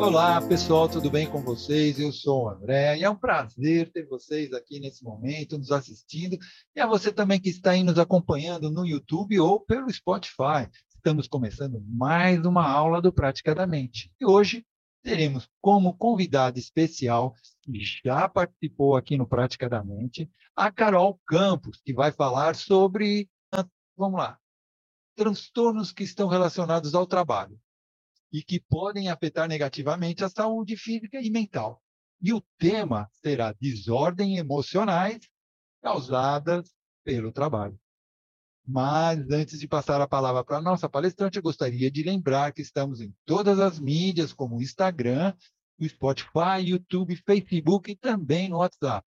Olá, pessoal, tudo bem com vocês? Eu sou o André e é um prazer ter vocês aqui nesse momento, nos assistindo, e a você também que está aí nos acompanhando no YouTube ou pelo Spotify. Estamos começando mais uma aula do Praticadamente. E hoje teremos como convidada especial, que já participou aqui no Praticadamente, a Carol Campos, que vai falar sobre, vamos lá, transtornos que estão relacionados ao trabalho e que podem afetar negativamente a saúde física e mental. E o tema será desordem emocionais causadas pelo trabalho. Mas antes de passar a palavra para a nossa palestrante, eu gostaria de lembrar que estamos em todas as mídias, como o Instagram, o Spotify, YouTube, Facebook e também no WhatsApp.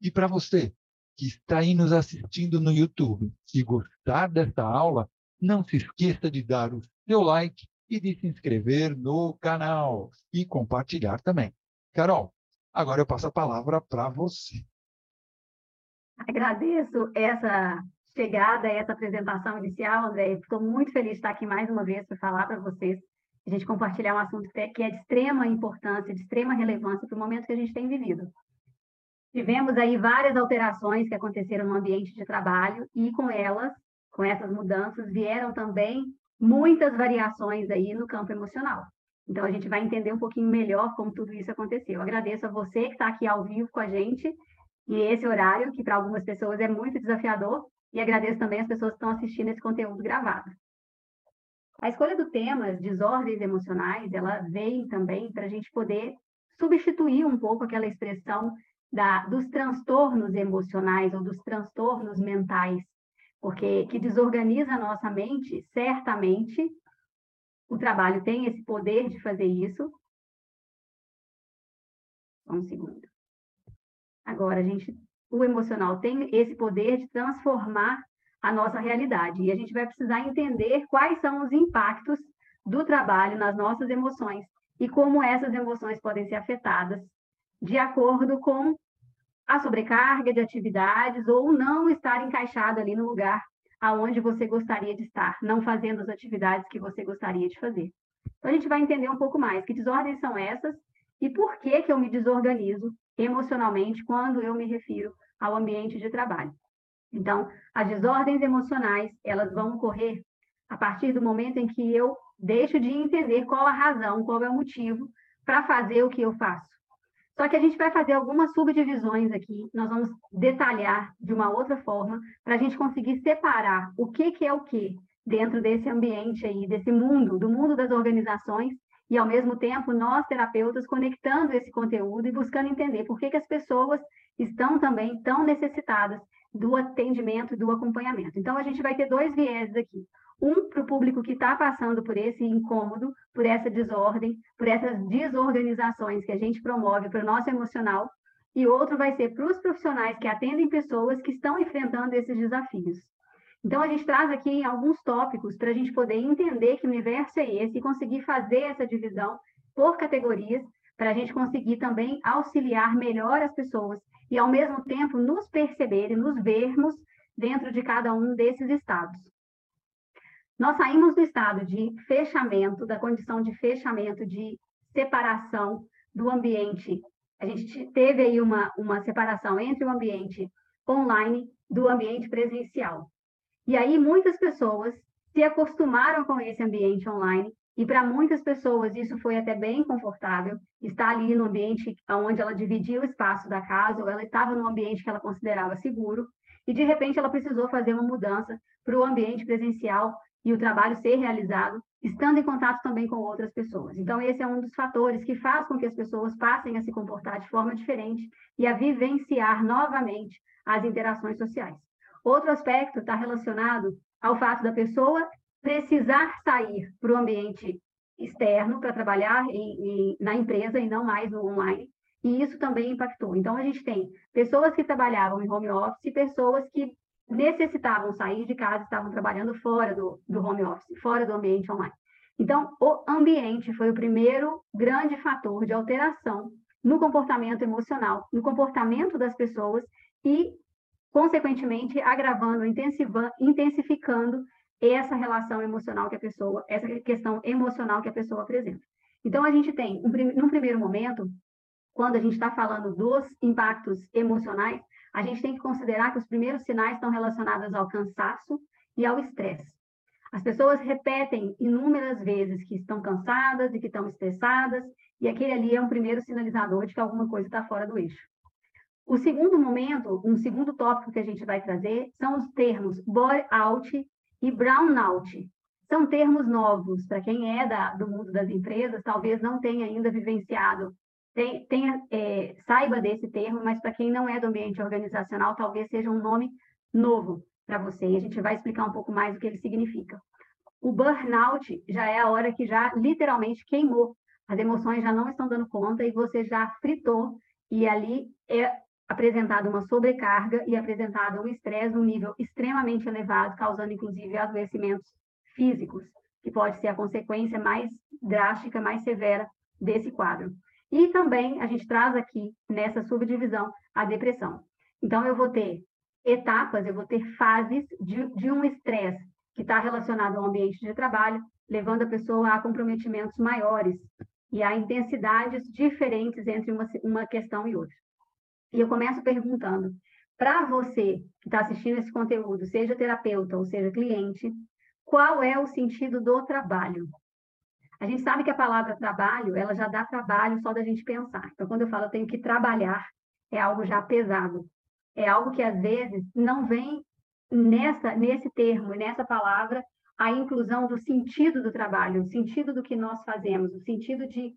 E para você que está aí nos assistindo no YouTube, se gostar desta aula, não se esqueça de dar o seu like e de se inscrever no canal e compartilhar também. Carol, agora eu passo a palavra para você. Agradeço essa chegada, essa apresentação inicial, André. Estou muito feliz de estar aqui mais uma vez para falar para vocês, a gente compartilhar um assunto que é de extrema importância, de extrema relevância para o momento que a gente tem vivido. Tivemos aí várias alterações que aconteceram no ambiente de trabalho e com elas, com essas mudanças, vieram também muitas variações aí no campo emocional. Então, a gente vai entender um pouquinho melhor como tudo isso aconteceu. agradeço a você que está aqui ao vivo com a gente, e esse horário, que para algumas pessoas é muito desafiador, e agradeço também as pessoas que estão assistindo esse conteúdo gravado. A escolha do tema, desordens emocionais, ela vem também para a gente poder substituir um pouco aquela expressão da, dos transtornos emocionais ou dos transtornos mentais, porque que desorganiza a nossa mente, certamente o trabalho tem esse poder de fazer isso. Só um segundo. Agora, a gente o emocional tem esse poder de transformar a nossa realidade. E a gente vai precisar entender quais são os impactos do trabalho nas nossas emoções e como essas emoções podem ser afetadas de acordo com a sobrecarga de atividades ou não estar encaixado ali no lugar aonde você gostaria de estar, não fazendo as atividades que você gostaria de fazer. Então, a gente vai entender um pouco mais que desordens são essas e por que, que eu me desorganizo emocionalmente quando eu me refiro ao ambiente de trabalho. Então, as desordens emocionais, elas vão ocorrer a partir do momento em que eu deixo de entender qual a razão, qual é o motivo para fazer o que eu faço. Só que a gente vai fazer algumas subdivisões aqui, nós vamos detalhar de uma outra forma, para a gente conseguir separar o que, que é o que dentro desse ambiente aí, desse mundo, do mundo das organizações, e ao mesmo tempo nós, terapeutas, conectando esse conteúdo e buscando entender por que, que as pessoas estão também tão necessitadas do atendimento e do acompanhamento. Então, a gente vai ter dois vieses aqui. Um para o público que está passando por esse incômodo, por essa desordem, por essas desorganizações que a gente promove para o nosso emocional, e outro vai ser para os profissionais que atendem pessoas que estão enfrentando esses desafios. Então, a gente traz aqui alguns tópicos para a gente poder entender que universo é esse e conseguir fazer essa divisão por categorias, para a gente conseguir também auxiliar melhor as pessoas e, ao mesmo tempo, nos perceber e nos vermos dentro de cada um desses estados. Nós saímos do estado de fechamento, da condição de fechamento, de separação do ambiente. A gente teve aí uma, uma separação entre o ambiente online do ambiente presencial. E aí muitas pessoas se acostumaram com esse ambiente online e para muitas pessoas isso foi até bem confortável, estar ali no ambiente onde ela dividia o espaço da casa, ou ela estava no ambiente que ela considerava seguro, e de repente ela precisou fazer uma mudança para o ambiente presencial e o trabalho ser realizado, estando em contato também com outras pessoas. Então, esse é um dos fatores que faz com que as pessoas passem a se comportar de forma diferente e a vivenciar novamente as interações sociais. Outro aspecto está relacionado ao fato da pessoa precisar sair para o ambiente externo para trabalhar em, em, na empresa e não mais no online. E isso também impactou. Então, a gente tem pessoas que trabalhavam em home office e pessoas que necessitavam sair de casa, estavam trabalhando fora do, do home office, fora do ambiente online. Então, o ambiente foi o primeiro grande fator de alteração no comportamento emocional, no comportamento das pessoas e, consequentemente, agravando, intensificando essa relação emocional que a pessoa, essa questão emocional que a pessoa apresenta. Então, a gente tem, um, num primeiro momento, quando a gente está falando dos impactos emocionais, a gente tem que considerar que os primeiros sinais estão relacionados ao cansaço e ao estresse. As pessoas repetem inúmeras vezes que estão cansadas e que estão estressadas, e aquele ali é um primeiro sinalizador de que alguma coisa está fora do eixo. O segundo momento, um segundo tópico que a gente vai trazer, são os termos bore-out e brown-out. São termos novos, para quem é da, do mundo das empresas, talvez não tenha ainda vivenciado, tenha, é, saiba desse termo, mas para quem não é do ambiente organizacional, talvez seja um nome novo para você, e a gente vai explicar um pouco mais o que ele significa. O burnout já é a hora que já literalmente queimou, as emoções já não estão dando conta e você já fritou, e ali é apresentada uma sobrecarga e apresentado um estresse num nível extremamente elevado, causando inclusive adoecimentos físicos, que pode ser a consequência mais drástica, mais severa desse quadro. E também a gente traz aqui nessa subdivisão a depressão. Então eu vou ter etapas, eu vou ter fases de, de um estresse que está relacionado ao ambiente de trabalho, levando a pessoa a comprometimentos maiores e a intensidades diferentes entre uma, uma questão e outra. E eu começo perguntando, para você que está assistindo esse conteúdo, seja terapeuta ou seja cliente, qual é o sentido do trabalho? A gente sabe que a palavra trabalho, ela já dá trabalho só da gente pensar. Então, quando eu falo eu tenho que trabalhar, é algo já pesado é algo que às vezes não vem nessa nesse termo, nessa palavra, a inclusão do sentido do trabalho, o sentido do que nós fazemos, o sentido de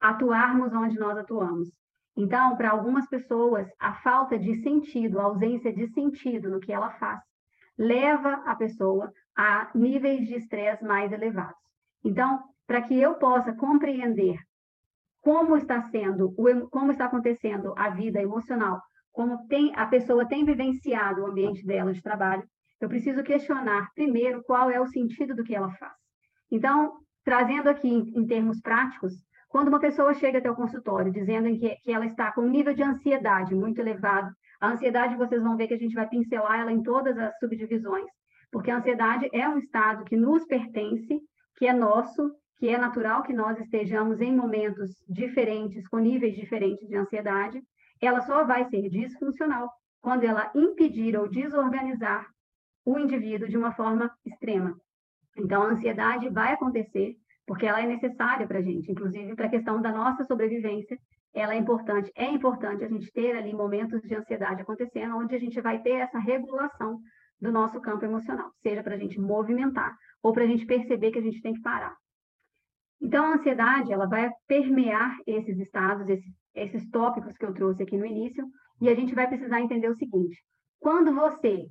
atuarmos onde nós atuamos. Então, para algumas pessoas, a falta de sentido, a ausência de sentido no que ela faz, leva a pessoa a níveis de estresse mais elevados. Então, para que eu possa compreender como está sendo, como está acontecendo a vida emocional como tem, a pessoa tem vivenciado o ambiente dela de trabalho, eu preciso questionar primeiro qual é o sentido do que ela faz. Então, trazendo aqui em, termos práticos, quando uma pessoa chega até o consultório dizendo que, que ela está com um nível de ansiedade muito elevado, a ansiedade vocês vão ver que a gente vai pincelar ela em todas as subdivisões, porque a ansiedade é um estado que nos pertence, que é nosso, que é natural que nós estejamos em momentos diferentes, com níveis diferentes de ansiedade, ela só vai ser disfuncional quando ela impedir ou desorganizar o indivíduo de uma forma extrema. Então, a ansiedade vai acontecer porque ela é necessária para a gente, inclusive para a questão da nossa sobrevivência, ela é importante. É importante a gente ter ali momentos de ansiedade acontecendo, onde a gente vai ter essa regulação do nosso campo emocional, seja para a gente movimentar ou para a gente perceber que a gente tem que parar. Então, a ansiedade, ela vai permear esses estados, esses esses tópicos que eu trouxe aqui no início, e a gente vai precisar entender o seguinte: quando você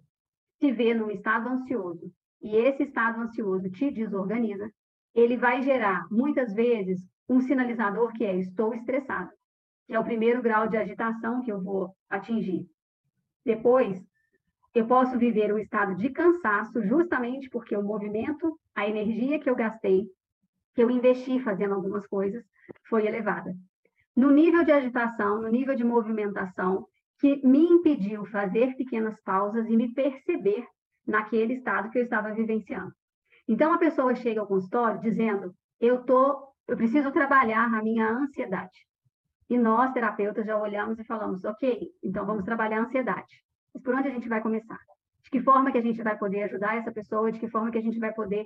se vê num estado ansioso e esse estado ansioso te desorganiza, ele vai gerar muitas vezes um sinalizador que é estou estressado, que é o primeiro grau de agitação que eu vou atingir. Depois, eu posso viver um estado de cansaço justamente porque o movimento, a energia que eu gastei, que eu investi fazendo algumas coisas, foi elevada no nível de agitação, no nível de movimentação, que me impediu fazer pequenas pausas e me perceber naquele estado que eu estava vivenciando. Então a pessoa chega ao consultório dizendo: "Eu tô, eu preciso trabalhar a minha ansiedade". E nós terapeutas já olhamos e falamos: "OK, então vamos trabalhar a ansiedade". Mas por onde a gente vai começar? De que forma que a gente vai poder ajudar essa pessoa? De que forma que a gente vai poder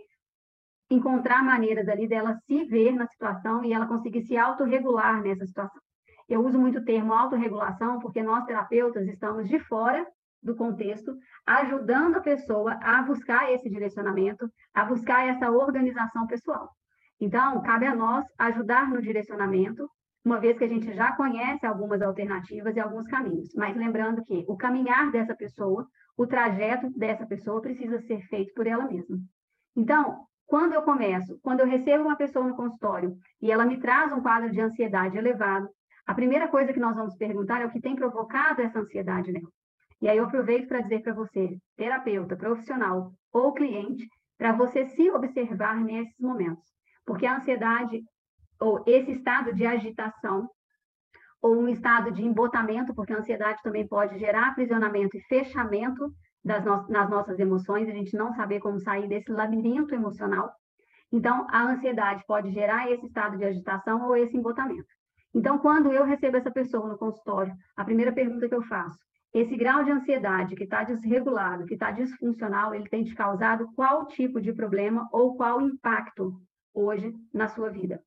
encontrar maneiras ali dela se ver na situação e ela conseguir se autorregular nessa situação. Eu uso muito o termo autorregulação porque nós terapeutas estamos de fora do contexto, ajudando a pessoa a buscar esse direcionamento, a buscar essa organização pessoal. Então, cabe a nós ajudar no direcionamento, uma vez que a gente já conhece algumas alternativas e alguns caminhos. Mas lembrando que o caminhar dessa pessoa, o trajeto dessa pessoa precisa ser feito por ela mesma. Então, quando eu começo, quando eu recebo uma pessoa no consultório e ela me traz um quadro de ansiedade elevado, a primeira coisa que nós vamos perguntar é o que tem provocado essa ansiedade nela. E aí eu aproveito para dizer para você, terapeuta, profissional ou cliente, para você se observar nesses momentos. Porque a ansiedade, ou esse estado de agitação, ou um estado de embotamento, porque a ansiedade também pode gerar aprisionamento e fechamento no nas nossas emoções, a gente não saber como sair desse labirinto emocional. Então, a ansiedade pode gerar esse estado de agitação ou esse embotamento. Então, quando eu recebo essa pessoa no consultório, a primeira pergunta que eu faço, esse grau de ansiedade que está desregulado, que está disfuncional, ele tem te causado qual tipo de problema ou qual impacto hoje na sua vida?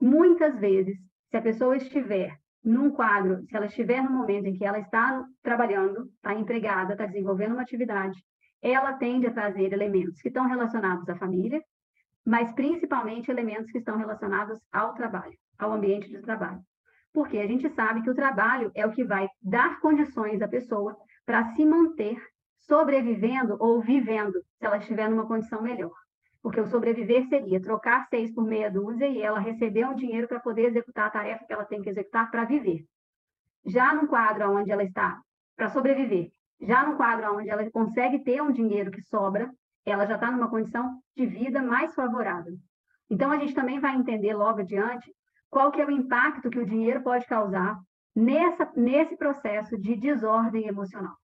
Muitas vezes, se a pessoa estiver num quadro, se ela estiver no momento em que ela está trabalhando, está empregada, está desenvolvendo uma atividade, ela tende a trazer elementos que estão relacionados à família, mas principalmente elementos que estão relacionados ao trabalho, ao ambiente de trabalho. Porque a gente sabe que o trabalho é o que vai dar condições à pessoa para se manter sobrevivendo ou vivendo, se ela estiver numa condição melhor. Porque o sobreviver seria trocar seis por meia dúzia e ela receber um dinheiro para poder executar a tarefa que ela tem que executar para viver. Já no quadro onde ela está, para sobreviver, já no quadro onde ela consegue ter um dinheiro que sobra, ela já está numa condição de vida mais favorável. Então, a gente também vai entender logo adiante qual que é o impacto que o dinheiro pode causar nessa, nesse processo de desordem emocional.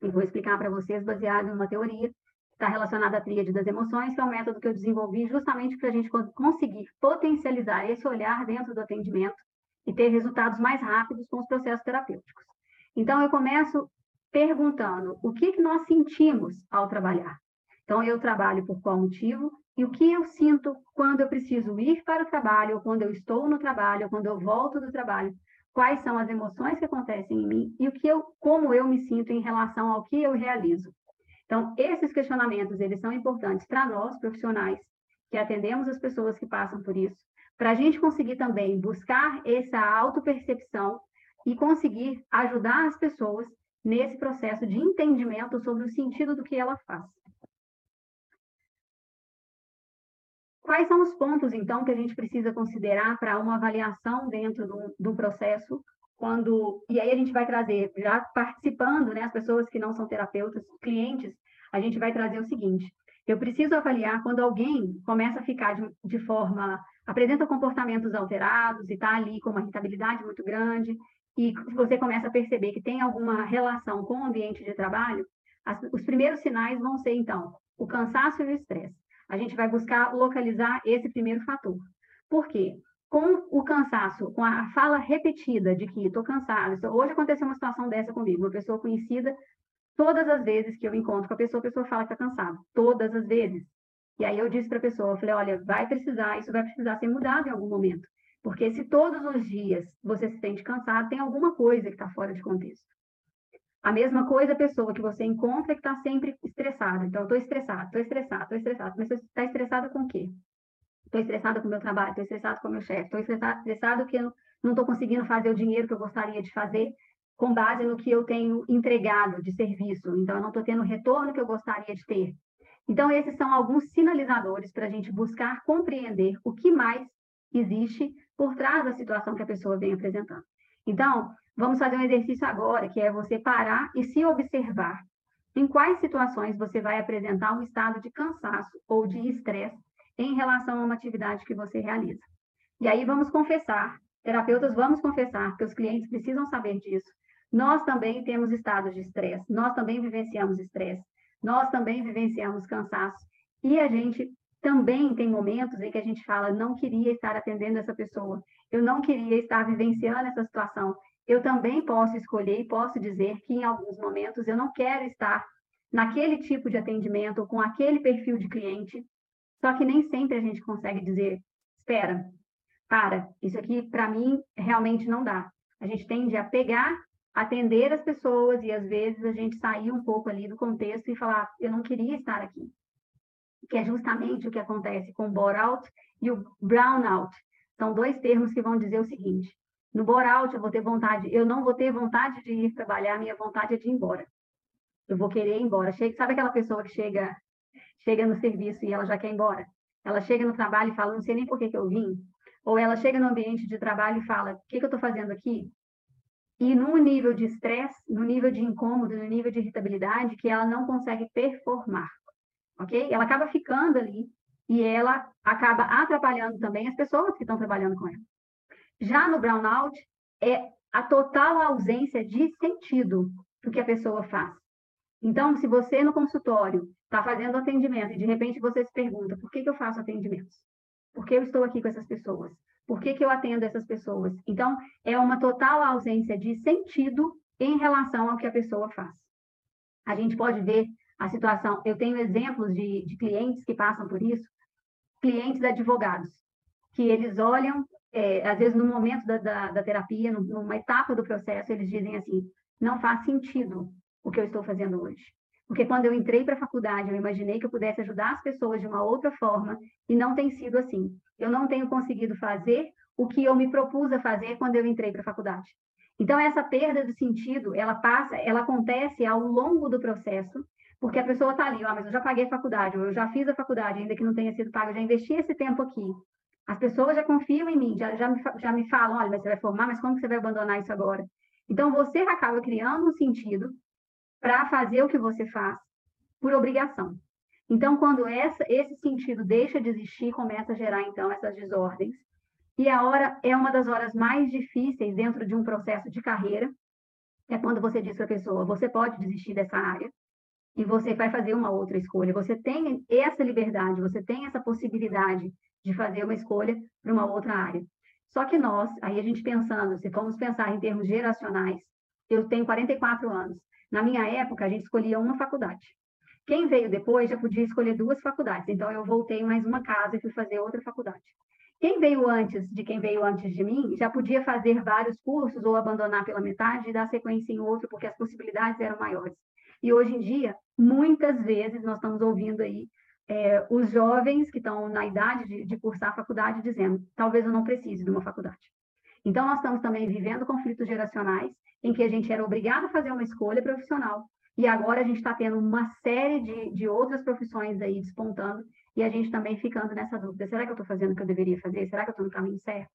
E vou explicar para vocês baseado em uma teoria está relacionada à tríade das emoções, que é um método que eu desenvolvi justamente para a gente conseguir potencializar esse olhar dentro do atendimento e ter resultados mais rápidos com os processos terapêuticos. Então, eu começo perguntando o que, que nós sentimos ao trabalhar. Então, eu trabalho por qual motivo e o que eu sinto quando eu preciso ir para o trabalho, ou quando eu estou no trabalho, ou quando eu volto do trabalho. Quais são as emoções que acontecem em mim e o que eu, como eu me sinto em relação ao que eu realizo. Então, esses questionamentos, eles são importantes para nós, profissionais, que atendemos as pessoas que passam por isso, para a gente conseguir também buscar essa autopercepção e conseguir ajudar as pessoas nesse processo de entendimento sobre o sentido do que ela faz. Quais são os pontos, então, que a gente precisa considerar para uma avaliação dentro do, do processo quando e aí a gente vai trazer já participando, né, as pessoas que não são terapeutas, clientes, a gente vai trazer o seguinte: eu preciso avaliar quando alguém começa a ficar de, de forma apresenta comportamentos alterados e está ali com uma irritabilidade muito grande e você começa a perceber que tem alguma relação com o ambiente de trabalho, as, os primeiros sinais vão ser então o cansaço e o estresse. A gente vai buscar localizar esse primeiro fator. Por quê? Com o cansaço, com a fala repetida de que estou cansado. Hoje aconteceu uma situação dessa comigo, uma pessoa conhecida, todas as vezes que eu encontro com a pessoa, a pessoa fala que está cansada, todas as vezes. E aí eu disse para a pessoa, eu falei, olha, vai precisar, isso vai precisar ser mudado em algum momento. Porque se todos os dias você se sente cansado, tem alguma coisa que está fora de contexto. A mesma coisa a pessoa que você encontra que está sempre estressada. Então, estou estressado, estou estressado, estou estressado. Mas você está estressada com o quê? Estou estressada com o meu trabalho, estou estressado com o meu chefe, estou estressado que eu não estou conseguindo fazer o dinheiro que eu gostaria de fazer com base no que eu tenho entregado de serviço. Então, eu não estou tendo o retorno que eu gostaria de ter. Então, esses são alguns sinalizadores para a gente buscar compreender o que mais existe por trás da situação que a pessoa vem apresentando. Então, vamos fazer um exercício agora, que é você parar e se observar. Em quais situações você vai apresentar um estado de cansaço ou de estresse em relação a uma atividade que você realiza. E aí vamos confessar, terapeutas, vamos confessar, porque os clientes precisam saber disso. Nós também temos estados de estresse, nós também vivenciamos estresse, nós também vivenciamos cansaço. E a gente também tem momentos em que a gente fala, não queria estar atendendo essa pessoa, eu não queria estar vivenciando essa situação. Eu também posso escolher e posso dizer que em alguns momentos eu não quero estar naquele tipo de atendimento com aquele perfil de cliente, só que nem sempre a gente consegue dizer, espera, para, isso aqui para mim realmente não dá. A gente tende a pegar, atender as pessoas e às vezes a gente sair um pouco ali do contexto e falar, eu não queria estar aqui. Que é justamente o que acontece com o bore-out e o brown-out. São dois termos que vão dizer o seguinte: no bore-out eu vou ter vontade, eu não vou ter vontade de ir trabalhar, minha vontade é de ir embora. Eu vou querer ir embora. Sabe aquela pessoa que chega chega no serviço e ela já quer ir embora. Ela chega no trabalho e fala, não sei nem por que, que eu vim. Ou ela chega no ambiente de trabalho e fala, o que, que eu estou fazendo aqui? E num nível de estresse, no nível de incômodo, no nível de irritabilidade, que ela não consegue performar, ok? Ela acaba ficando ali e ela acaba atrapalhando também as pessoas que estão trabalhando com ela. Já no brownout, é a total ausência de sentido do que a pessoa faz. Então, se você no consultório está fazendo atendimento e de repente você se pergunta por que, que eu faço atendimentos? Por que eu estou aqui com essas pessoas? Por que, que eu atendo essas pessoas? Então, é uma total ausência de sentido em relação ao que a pessoa faz. A gente pode ver a situação. Eu tenho exemplos de, de clientes que passam por isso, clientes advogados, que eles olham, é, às vezes no momento da, da, da terapia, numa etapa do processo, eles dizem assim: não faz sentido o que eu estou fazendo hoje. Porque quando eu entrei para a faculdade, eu imaginei que eu pudesse ajudar as pessoas de uma outra forma, e não tem sido assim. Eu não tenho conseguido fazer o que eu me propus a fazer quando eu entrei para a faculdade. Então, essa perda de sentido, ela passa, ela acontece ao longo do processo, porque a pessoa está ali, ó, mas eu já paguei a faculdade, ou eu já fiz a faculdade, ainda que não tenha sido pago, eu já investi esse tempo aqui. As pessoas já confiam em mim, já, já, me, já me falam, olha, mas você vai formar, mas como que você vai abandonar isso agora? Então, você acaba criando um sentido para fazer o que você faz por obrigação. Então, quando essa, esse sentido deixa de existir, começa a gerar, então, essas desordens. E a hora é uma das horas mais difíceis dentro de um processo de carreira, é quando você diz para a pessoa, você pode desistir dessa área, e você vai fazer uma outra escolha. Você tem essa liberdade, você tem essa possibilidade de fazer uma escolha para uma outra área. Só que nós, aí a gente pensando, se formos pensar em termos geracionais, eu tenho 44 anos. Na minha época, a gente escolhia uma faculdade. Quem veio depois já podia escolher duas faculdades. Então, eu voltei mais uma casa e fui fazer outra faculdade. Quem veio antes de quem veio antes de mim já podia fazer vários cursos ou abandonar pela metade e dar sequência em outro, porque as possibilidades eram maiores. E hoje em dia, muitas vezes, nós estamos ouvindo aí é, os jovens que estão na idade de, de cursar a faculdade dizendo: talvez eu não precise de uma faculdade. Então, nós estamos também vivendo conflitos geracionais em que a gente era obrigado a fazer uma escolha profissional e agora a gente está tendo uma série de, de outras profissões aí despontando e a gente também ficando nessa dúvida: será que eu estou fazendo o que eu deveria fazer? Será que eu estou no caminho certo?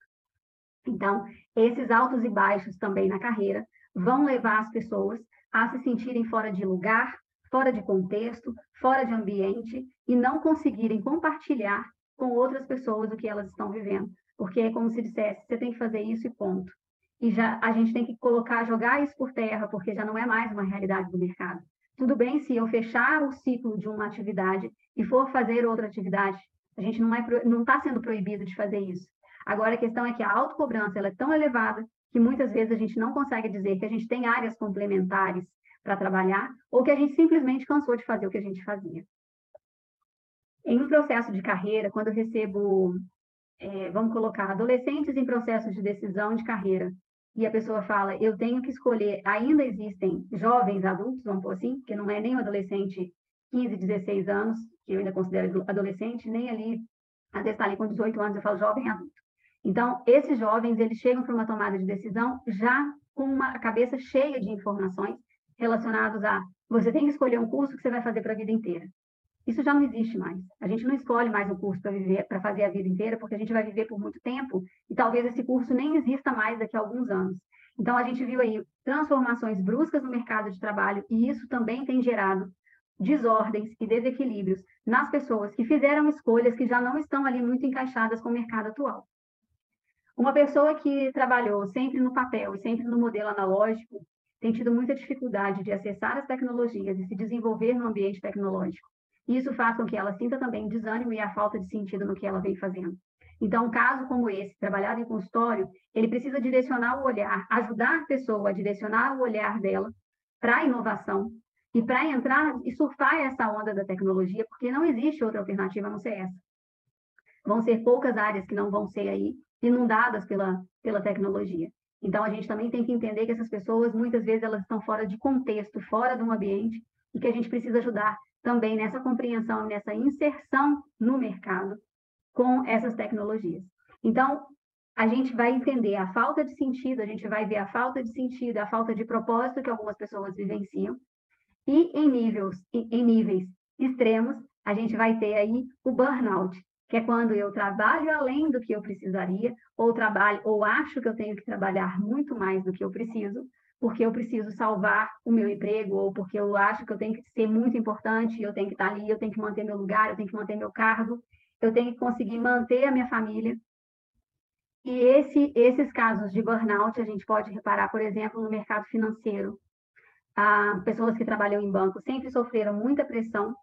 Então, esses altos e baixos também na carreira vão levar as pessoas a se sentirem fora de lugar, fora de contexto, fora de ambiente e não conseguirem compartilhar com outras pessoas o que elas estão vivendo. Porque é como se dissesse, você tem que fazer isso e ponto. E já a gente tem que colocar, jogar isso por terra, porque já não é mais uma realidade do mercado. Tudo bem se eu fechar o ciclo de uma atividade e for fazer outra atividade, a gente não é não está sendo proibido de fazer isso. Agora a questão é que a autocobrança ela é tão elevada que muitas vezes a gente não consegue dizer que a gente tem áreas complementares para trabalhar ou que a gente simplesmente cansou de fazer o que a gente fazia. Em um processo de carreira, quando eu recebo, é, vamos colocar, adolescentes em processo de decisão de carreira, e a pessoa fala, eu tenho que escolher, ainda existem jovens adultos, vamos por assim, que não é nem um adolescente 15, 16 anos, que eu ainda considero adolescente, nem ali, às vezes está ali com 18 anos, eu falo jovem adulto. Então, esses jovens, eles chegam para uma tomada de decisão já com uma cabeça cheia de informações relacionadas a você tem que escolher um curso que você vai fazer para a vida inteira. Isso já não existe mais. A gente não escolhe mais um curso para viver, para fazer a vida inteira, porque a gente vai viver por muito tempo e talvez esse curso nem exista mais daqui a alguns anos. Então a gente viu aí transformações bruscas no mercado de trabalho e isso também tem gerado desordens e desequilíbrios nas pessoas que fizeram escolhas que já não estão ali muito encaixadas com o mercado atual. Uma pessoa que trabalhou sempre no papel e sempre no modelo analógico tem tido muita dificuldade de acessar as tecnologias e se desenvolver no ambiente tecnológico. Isso faz com que ela sinta também desânimo e a falta de sentido no que ela vem fazendo. Então, um caso como esse, trabalhado em consultório, ele precisa direcionar o olhar, ajudar a pessoa a direcionar o olhar dela para a inovação e para entrar e surfar essa onda da tecnologia, porque não existe outra alternativa a não ser essa. Vão ser poucas áreas que não vão ser aí inundadas pela, pela tecnologia. Então, a gente também tem que entender que essas pessoas, muitas vezes, elas estão fora de contexto, fora de um ambiente, e que a gente precisa ajudar também nessa compreensão, nessa inserção no mercado com essas tecnologias. Então, a gente vai entender a falta de sentido, a gente vai ver a falta de sentido, a falta de propósito que algumas pessoas vivenciam, e em níveis, em níveis extremos, a gente vai ter aí o burnout, que é quando eu trabalho além do que eu precisaria, ou trabalho, ou acho que eu tenho que trabalhar muito mais do que eu preciso, porque eu preciso salvar o meu emprego, ou porque eu acho que eu tenho que ser muito importante, eu tenho que estar ali, eu tenho que manter meu lugar, eu tenho que manter meu cargo, eu tenho que conseguir manter a minha família. E esse, esses casos de burnout a gente pode reparar, por exemplo, no mercado financeiro. a pessoas que trabalham em banco sempre sofreram muita pressão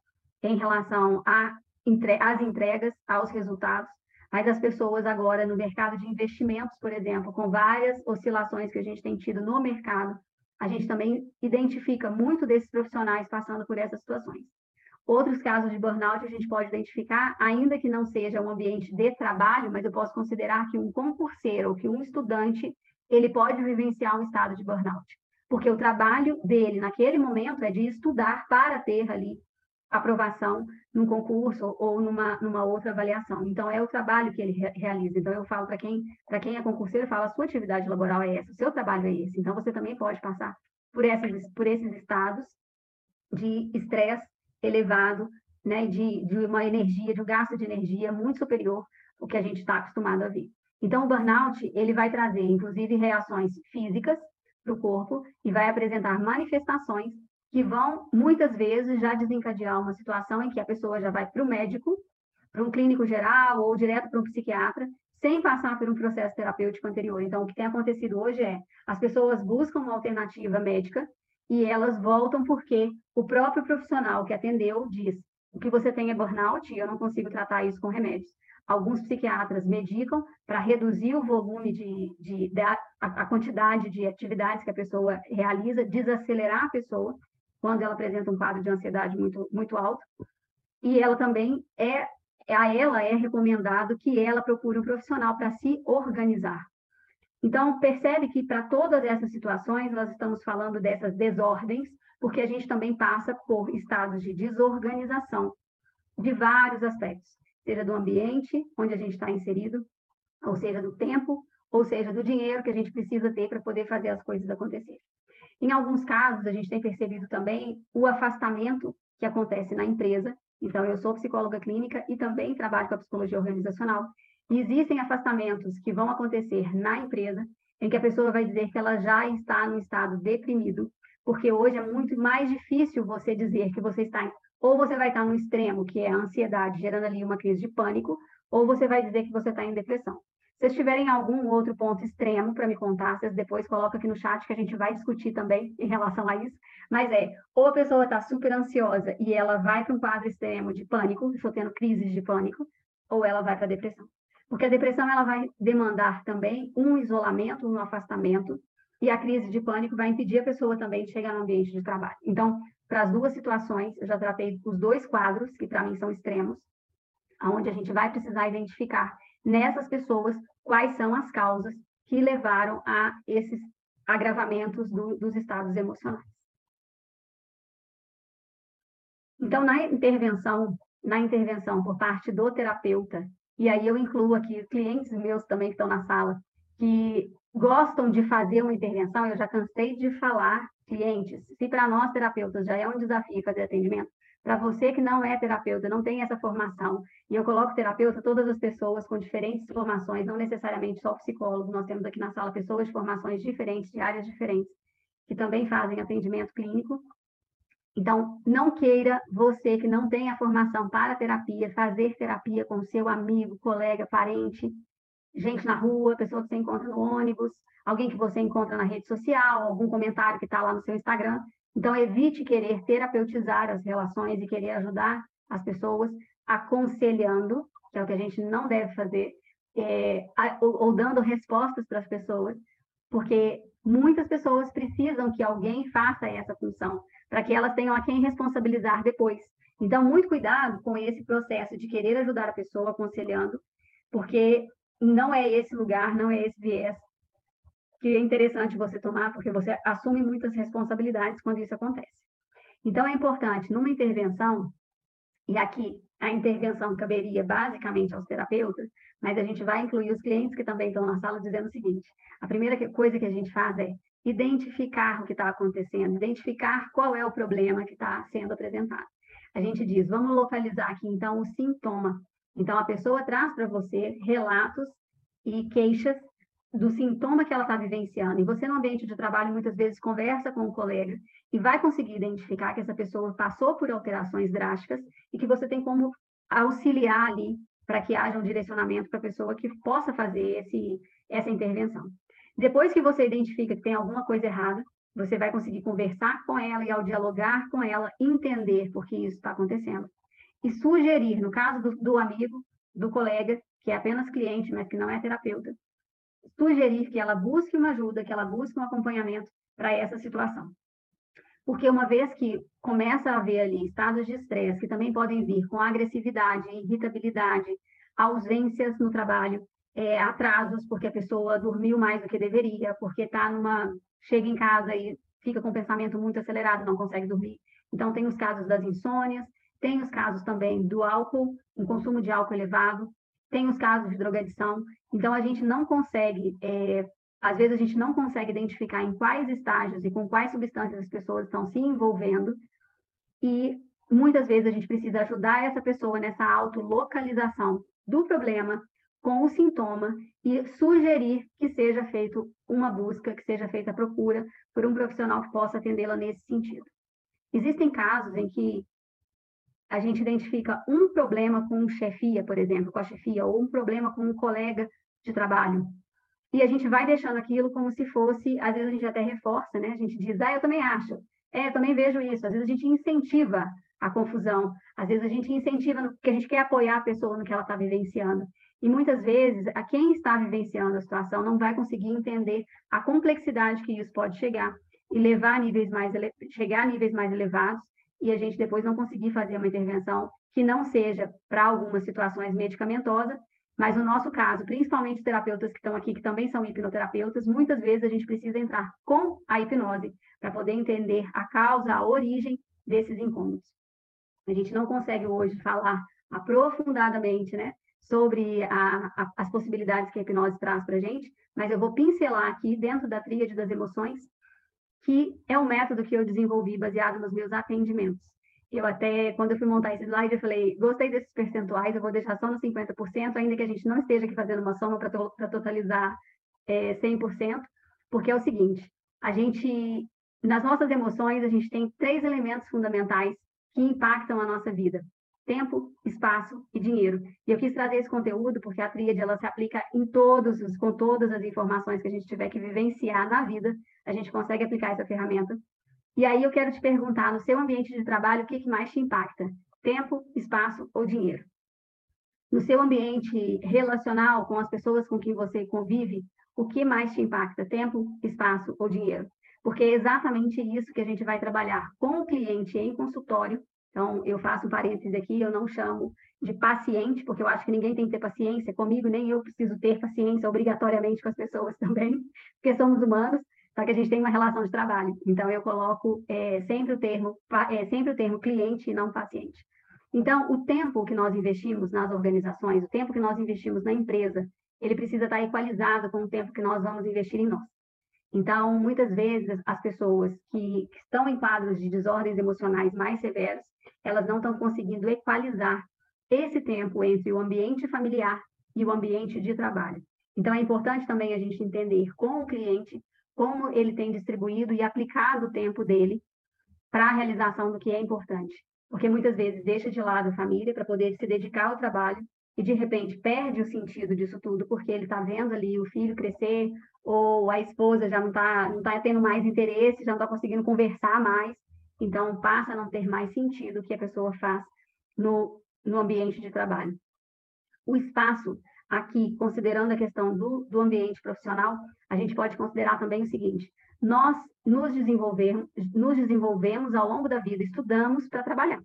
em relação às entregas, aos resultados, mas as pessoas agora no mercado de investimentos, por exemplo, com várias oscilações que a gente tem tido no mercado, a gente também identifica muito desses profissionais passando por essas situações. Outros casos de burnout a gente pode identificar, ainda que não seja um ambiente de trabalho, mas eu posso considerar que um concurseiro ou que um estudante, ele pode vivenciar um estado de burnout. Porque o trabalho dele naquele momento é de estudar para ter ali aprovação num concurso ou numa, numa outra avaliação. Então, é o trabalho que ele re realiza. Então, eu falo para quem, quem é concurseiro, eu falo, a sua atividade laboral é essa, o seu trabalho é esse. Então, você também pode passar por, essas, por esses estados de estresse elevado, né, de, de uma energia, de um gasto de energia muito superior ao que a gente está acostumado a ver. Então, o burnout, ele vai trazer, inclusive, reações físicas para o corpo e vai apresentar manifestações que vão, muitas vezes, já desencadear uma situação em que a pessoa já vai para o médico, para um clínico geral ou direto para um psiquiatra, sem passar por um processo terapêutico anterior. Então, o que tem acontecido hoje é as pessoas buscam uma alternativa médica e elas voltam porque o próprio profissional que atendeu diz o que você tem é burnout e eu não consigo tratar isso com remédios. Alguns psiquiatras medicam para reduzir o volume de, de, de a, a, quantidade de atividades que a pessoa realiza, desacelerar a pessoa quando ela apresenta um quadro de ansiedade muito, muito alto. E ela também é, a ela é recomendado que ela procure um profissional para se organizar. Então, percebe que para todas essas situações, nós estamos falando dessas desordens, porque a gente também passa por estados de desorganização de vários aspectos, seja do ambiente onde a gente está inserido, ou seja, do tempo, ou seja, do dinheiro que a gente precisa ter para poder fazer as coisas acontecerem. Em alguns casos, a gente tem percebido também o afastamento que acontece na empresa. Então, eu sou psicóloga clínica e também trabalho com a psicologia organizacional. E existem afastamentos que vão acontecer na empresa, em que a pessoa vai dizer que ela já está no estado deprimido, porque hoje é muito mais difícil você dizer que você está, ou você vai estar no extremo, que é a ansiedade, gerando ali uma crise de pânico, ou você vai dizer que você está em depressão. Se vocês tiverem algum outro ponto extremo para me contar, vocês depois colocam aqui no chat que a gente vai discutir também em relação a isso. Mas é, ou a pessoa está super ansiosa e ela vai para um quadro extremo de pânico, estou tendo crises de pânico, ou ela vai para depressão. Porque a depressão ela vai demandar também um isolamento, um afastamento, e a crise de pânico vai impedir a pessoa também de chegar no ambiente de trabalho. Então, para as duas situações, eu já tratei os dois quadros, que para mim são extremos, aonde a gente vai precisar identificar nessas pessoas quais são as causas que levaram a esses agravamentos do, dos estados emocionais. Então, na intervenção, na intervenção por parte do terapeuta, e aí eu incluo aqui clientes meus também que estão na sala, que gostam de fazer uma intervenção, eu já cansei de falar, clientes, se para nós terapeutas já é um desafio fazer atendimento, para você que não é terapeuta, não tem essa formação, e eu coloco terapeuta todas as pessoas com diferentes formações, não necessariamente só psicólogo, nós temos aqui na sala pessoas de formações diferentes, de áreas diferentes, que também fazem atendimento clínico. Então, não queira você que não tem a formação para terapia, fazer terapia com seu amigo, colega, parente, gente na rua, pessoa que você encontra no ônibus, alguém que você encontra na rede social, algum comentário que está lá no seu Instagram. Então, evite querer terapeutizar as relações e querer ajudar as pessoas aconselhando, que é o que a gente não deve fazer, é, ou, ou dando respostas para as pessoas, porque muitas pessoas precisam que alguém faça essa função, para que elas tenham a quem responsabilizar depois. Então, muito cuidado com esse processo de querer ajudar a pessoa aconselhando, porque não é esse lugar, não é esse viés que é interessante você tomar, porque você assume muitas responsabilidades quando isso acontece. Então, é importante, numa intervenção, e aqui a intervenção caberia basicamente aos terapeutas, mas a gente vai incluir os clientes que também estão na sala dizendo o seguinte: a primeira coisa que a gente faz é identificar o que está acontecendo, identificar qual é o problema que está sendo apresentado. A gente diz, vamos localizar aqui então o sintoma então, a pessoa traz para você relatos e queixas do sintoma que ela está vivenciando. E você, no ambiente de trabalho, muitas vezes conversa com o um colega e vai conseguir identificar que essa pessoa passou por alterações drásticas e que você tem como auxiliar ali para que haja um direcionamento para a pessoa que possa fazer esse, essa intervenção. Depois que você identifica que tem alguma coisa errada, você vai conseguir conversar com ela e, ao dialogar com ela, entender por que isso está acontecendo. E sugerir, no caso do, do amigo, do colega, que é apenas cliente, mas que não é terapeuta, sugerir que ela busque uma ajuda, que ela busque um acompanhamento para essa situação. Porque uma vez que começa a haver ali estados de estresse, que também podem vir com agressividade, irritabilidade, ausências no trabalho, é, atrasos, porque a pessoa dormiu mais do que deveria, porque está numa. chega em casa e fica com o pensamento muito acelerado, não consegue dormir. Então, tem os casos das insônias, tem os casos também do álcool, um consumo de álcool elevado, tem os casos de drogadição. Então, a gente não consegue, é, às vezes, a gente não consegue identificar em quais estágios e com quais substâncias as pessoas estão se envolvendo. E muitas vezes a gente precisa ajudar essa pessoa nessa autolocalização do problema com o sintoma e sugerir que seja feito uma busca, que seja feita a procura por um profissional que possa atendê-la nesse sentido. Existem casos em que a gente identifica um problema com chefia, por exemplo, com a chefia, ou um problema com um colega de trabalho. E a gente vai deixando aquilo como se fosse, às vezes a gente até reforça, né? A gente diz, ah, eu também acho. É, eu também vejo isso. Às vezes a gente incentiva a confusão. Às vezes a gente incentiva, no, porque a gente quer apoiar a pessoa no que ela está vivenciando. E muitas vezes, a quem está vivenciando a situação não vai conseguir entender a complexidade que isso pode chegar e levar a níveis mais chegar a níveis mais elevados e a gente depois não conseguir fazer uma intervenção que não seja para algumas situações medicamentosa, mas no nosso caso, principalmente terapeutas que estão aqui, que também são hipnoterapeutas, muitas vezes a gente precisa entrar com a hipnose para poder entender a causa, a origem desses incômodos. A gente não consegue hoje falar aprofundadamente, né, sobre a, a, as possibilidades que a hipnose traz para a gente, mas eu vou pincelar aqui dentro da tríade das emoções que é um método que eu desenvolvi baseado nos meus atendimentos. Eu até, quando eu fui montar esse slide, eu falei, gostei desses percentuais, eu vou deixar só nos 50%, ainda que a gente não esteja aqui fazendo uma soma para to totalizar é, 100%, porque é o seguinte, a gente, nas nossas emoções, a gente tem três elementos fundamentais que impactam a nossa vida. Tempo, espaço e dinheiro. E eu quis trazer esse conteúdo porque a tríade ela se aplica em todos os, com todas as informações que a gente tiver que vivenciar na vida, a gente consegue aplicar essa ferramenta. E aí eu quero te perguntar, no seu ambiente de trabalho, o que, mais te impacta? Tempo, espaço ou dinheiro? No seu ambiente relacional, com as pessoas com quem você convive, o que mais te impacta? Tempo, espaço ou dinheiro? Porque é exatamente isso que a gente vai trabalhar com o cliente em consultório. Então, eu faço um parênteses aqui, eu não chamo de paciente, porque eu acho que ninguém tem que ter paciência comigo, nem eu preciso ter paciência obrigatoriamente com as pessoas também, porque somos humanos só que a gente tem uma relação de trabalho. Então, eu coloco é, sempre, o termo, é, sempre o termo cliente e não paciente. Então, o tempo que nós investimos nas organizações, o tempo que nós investimos na empresa, ele precisa estar equalizado com o tempo que nós vamos investir em nós. Então, muitas vezes, as pessoas que, que estão em quadros de desordens emocionais mais severos, elas não estão conseguindo equalizar esse tempo entre o ambiente familiar e o ambiente de trabalho. Então, é importante também a gente entender com o cliente como ele tem distribuído e aplicado o tempo dele para a realização do que é importante. Porque muitas vezes deixa de lado a família para poder se dedicar ao trabalho e de repente perde o sentido disso tudo porque ele está vendo ali o filho crescer ou a esposa já não está não tá tendo mais interesse, já não está conseguindo conversar mais, então passa a não ter mais sentido o que a pessoa faz no, no ambiente de trabalho. O espaço aqui, considerando a questão do, do ambiente profissional, a gente pode considerar também o seguinte: nós nos desenvolvemos, nos desenvolvemos ao longo da vida, estudamos para trabalhar.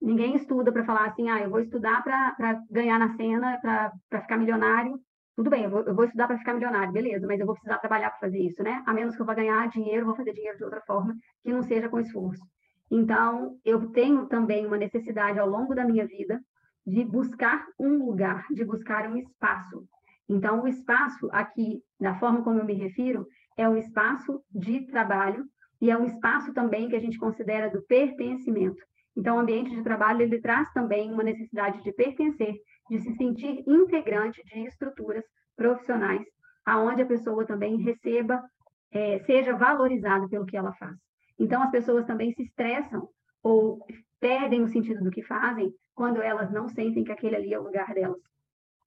Ninguém estuda para falar assim, ah, eu vou estudar para ganhar na cena, para ficar milionário. Tudo bem, eu vou, eu vou estudar para ficar milionário, beleza, mas eu vou precisar trabalhar para fazer isso, né? A menos que eu vá ganhar dinheiro, vou fazer dinheiro de outra forma, que não seja com esforço. Então, eu tenho também uma necessidade ao longo da minha vida de buscar um lugar, de buscar um espaço. Então, o espaço aqui, da forma como eu me refiro, é um espaço de trabalho e é um espaço também que a gente considera do pertencimento. Então, o ambiente de trabalho ele traz também uma necessidade de pertencer, de se sentir integrante de estruturas profissionais, aonde a pessoa também receba, é, seja valorizada pelo que ela faz. Então, as pessoas também se estressam ou perdem o sentido do que fazem quando elas não sentem que aquele ali é o lugar delas.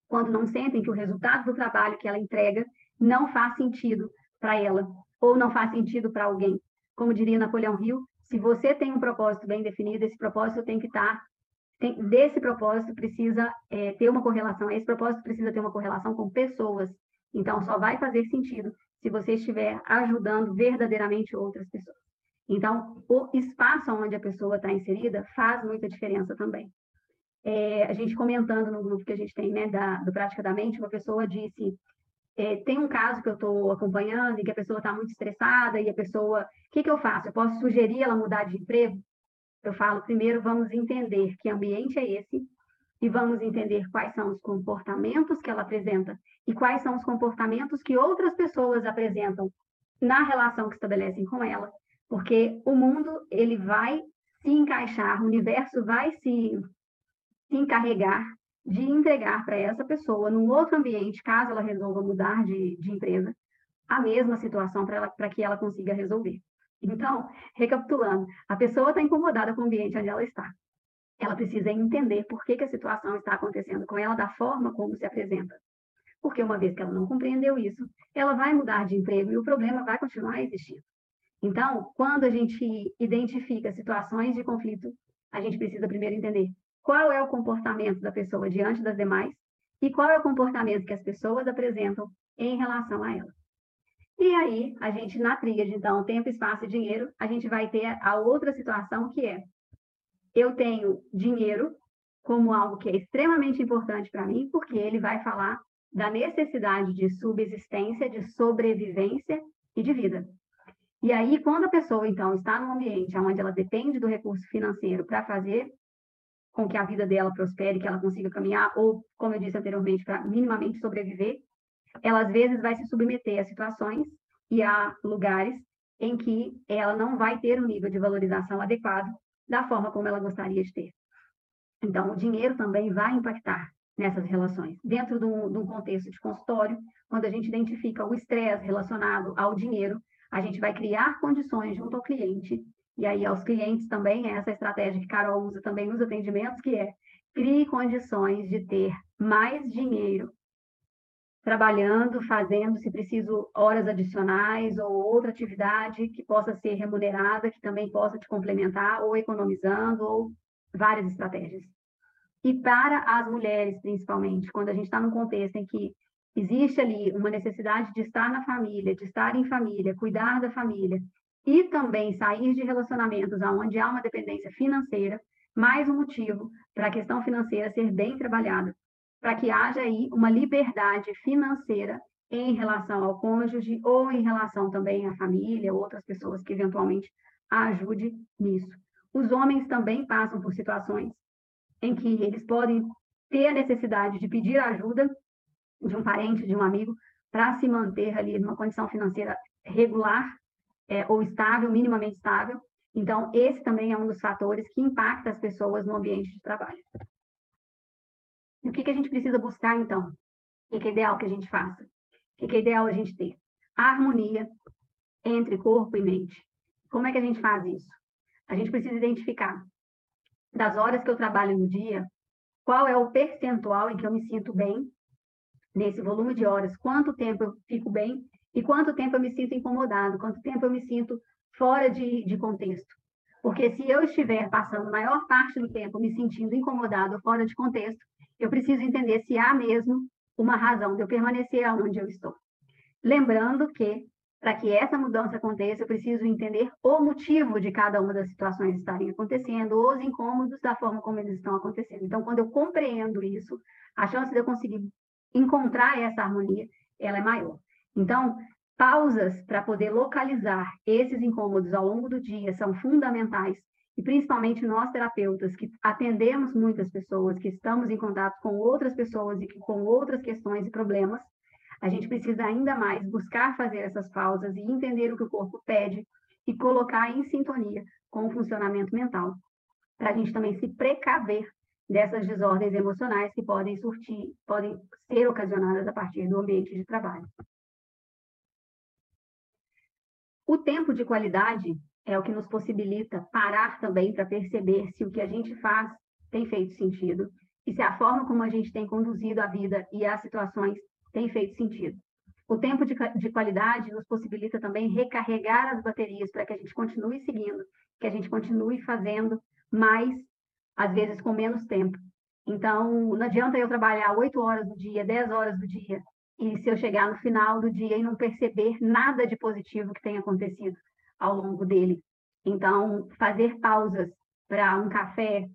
Quando não sentem que o resultado do trabalho que ela entrega não faz sentido para ela. ou não faz sentido para alguém. Como diria Napoleão Hill, se você tem um propósito bem definido, esse propósito tem que estar tá, desse propósito precisa é, ter uma correlação, esse propósito precisa ter uma correlação com pessoas. Então, só vai fazer sentido se você estiver ajudando verdadeiramente outras pessoas. Então, o espaço onde a pessoa está inserida faz muita diferença também. É, a gente comentando no grupo que a gente tem, né, da, do Prática da Mente, uma pessoa disse, é, tem um caso que eu estou acompanhando e que a pessoa está muito estressada e a pessoa, o que, que eu faço? Eu posso sugerir ela mudar de emprego? Eu falo, primeiro vamos entender que ambiente é esse e vamos entender quais são os comportamentos que ela apresenta e quais são os comportamentos que outras pessoas apresentam na relação que estabelecem com ela, porque o mundo ele vai se encaixar, o universo vai se, se encarregar de entregar para essa pessoa, num outro ambiente, caso ela resolva mudar de, de empresa, a mesma situação para que ela consiga resolver. Então, recapitulando, a pessoa está incomodada com o ambiente onde ela está. Ela precisa entender por que, que a situação está acontecendo com ela da forma como se apresenta. Porque uma vez que ela não compreendeu isso, ela vai mudar de emprego e o problema vai continuar existindo. Então, quando a gente identifica situações de conflito, a gente precisa primeiro entender qual é o comportamento da pessoa diante das demais e qual é o comportamento que as pessoas apresentam em relação a ela. E aí, a gente, na tríade, então, tempo, espaço e dinheiro, a gente vai ter a outra situação que é: eu tenho dinheiro como algo que é extremamente importante para mim, porque ele vai falar da necessidade de subsistência, de sobrevivência e de vida. E aí, quando a pessoa, então, está num ambiente onde ela depende do recurso financeiro para fazer com que a vida dela prospere, que ela consiga caminhar, ou, como eu disse anteriormente, para minimamente sobreviver, ela às vezes vai se submeter a situações e a lugares em que ela não vai ter um nível de valorização adequado da forma como ela gostaria de ter. Então, o dinheiro também vai impactar nessas relações. Dentro de um, contexto de consultório, quando a gente identifica o estresse relacionado ao dinheiro, a gente vai criar condições junto ao cliente, e aí aos clientes também, essa estratégia que Carol usa também nos atendimentos, que é crie condições de ter mais dinheiro trabalhando, fazendo, se preciso, horas adicionais ou outra atividade que possa ser remunerada, que também possa te complementar, ou economizando, ou várias estratégias. E para as mulheres, principalmente, quando a gente está num contexto em que existe ali uma necessidade de estar na família, de estar em família, cuidar da família, e também sair de relacionamentos onde há uma dependência financeira, mais um motivo para a questão financeira ser bem trabalhada para que haja aí uma liberdade financeira em relação ao cônjuge ou em relação também à família, outras pessoas que eventualmente ajude nisso. Os homens também passam por situações em que eles podem ter a necessidade de pedir ajuda de um parente, de um amigo, para se manter ali numa condição financeira regular é, ou estável, minimamente estável. Então, esse também é um dos fatores que impacta as pessoas no ambiente de trabalho. E o que, que a gente precisa buscar, então? O que, que é ideal que a gente faça? O que, que é ideal a gente ter? A harmonia entre corpo e mente. Como é que a gente faz isso? A gente precisa identificar das horas que eu trabalho no dia, qual é o percentual em que eu me sinto bem nesse volume de horas, quanto tempo eu fico bem e quanto tempo eu me sinto incomodado, quanto tempo eu me sinto fora de, de contexto. Porque se eu estiver passando a maior parte do tempo me sentindo incomodado, fora de contexto, eu preciso entender se há mesmo uma razão de eu permanecer onde eu estou. Lembrando que, para que essa mudança aconteça, eu preciso entender o motivo de cada uma das situações estarem acontecendo, os incômodos da forma como eles estão acontecendo. Então, quando eu compreendo isso, a chance de eu conseguir encontrar essa harmonia, ela é maior. Então, pausas para poder localizar esses incômodos ao longo do dia são fundamentais e principalmente nós terapeutas que atendemos muitas pessoas, que estamos em contato com outras pessoas e com outras questões e problemas, a gente precisa ainda mais buscar fazer essas pausas e entender o que o corpo pede e colocar em sintonia com o funcionamento mental, para a gente também se precaver dessas desordens emocionais que podem surtir, podem ser ocasionadas a partir do ambiente de trabalho. O tempo de qualidade é o que nos possibilita parar também para perceber se o que a gente faz tem feito sentido e se a forma como a gente tem conduzido a vida e as situações tem feito sentido. O tempo de, de qualidade nos possibilita também recarregar as baterias para que a gente continue seguindo, que a gente continue fazendo mais, às vezes com menos tempo. Então, não adianta eu trabalhar oito horas do dia, dez horas do dia, e se eu chegar no final do dia e não perceber nada de positivo que tenha acontecido ao longo dele. Então, fazer pausas para um café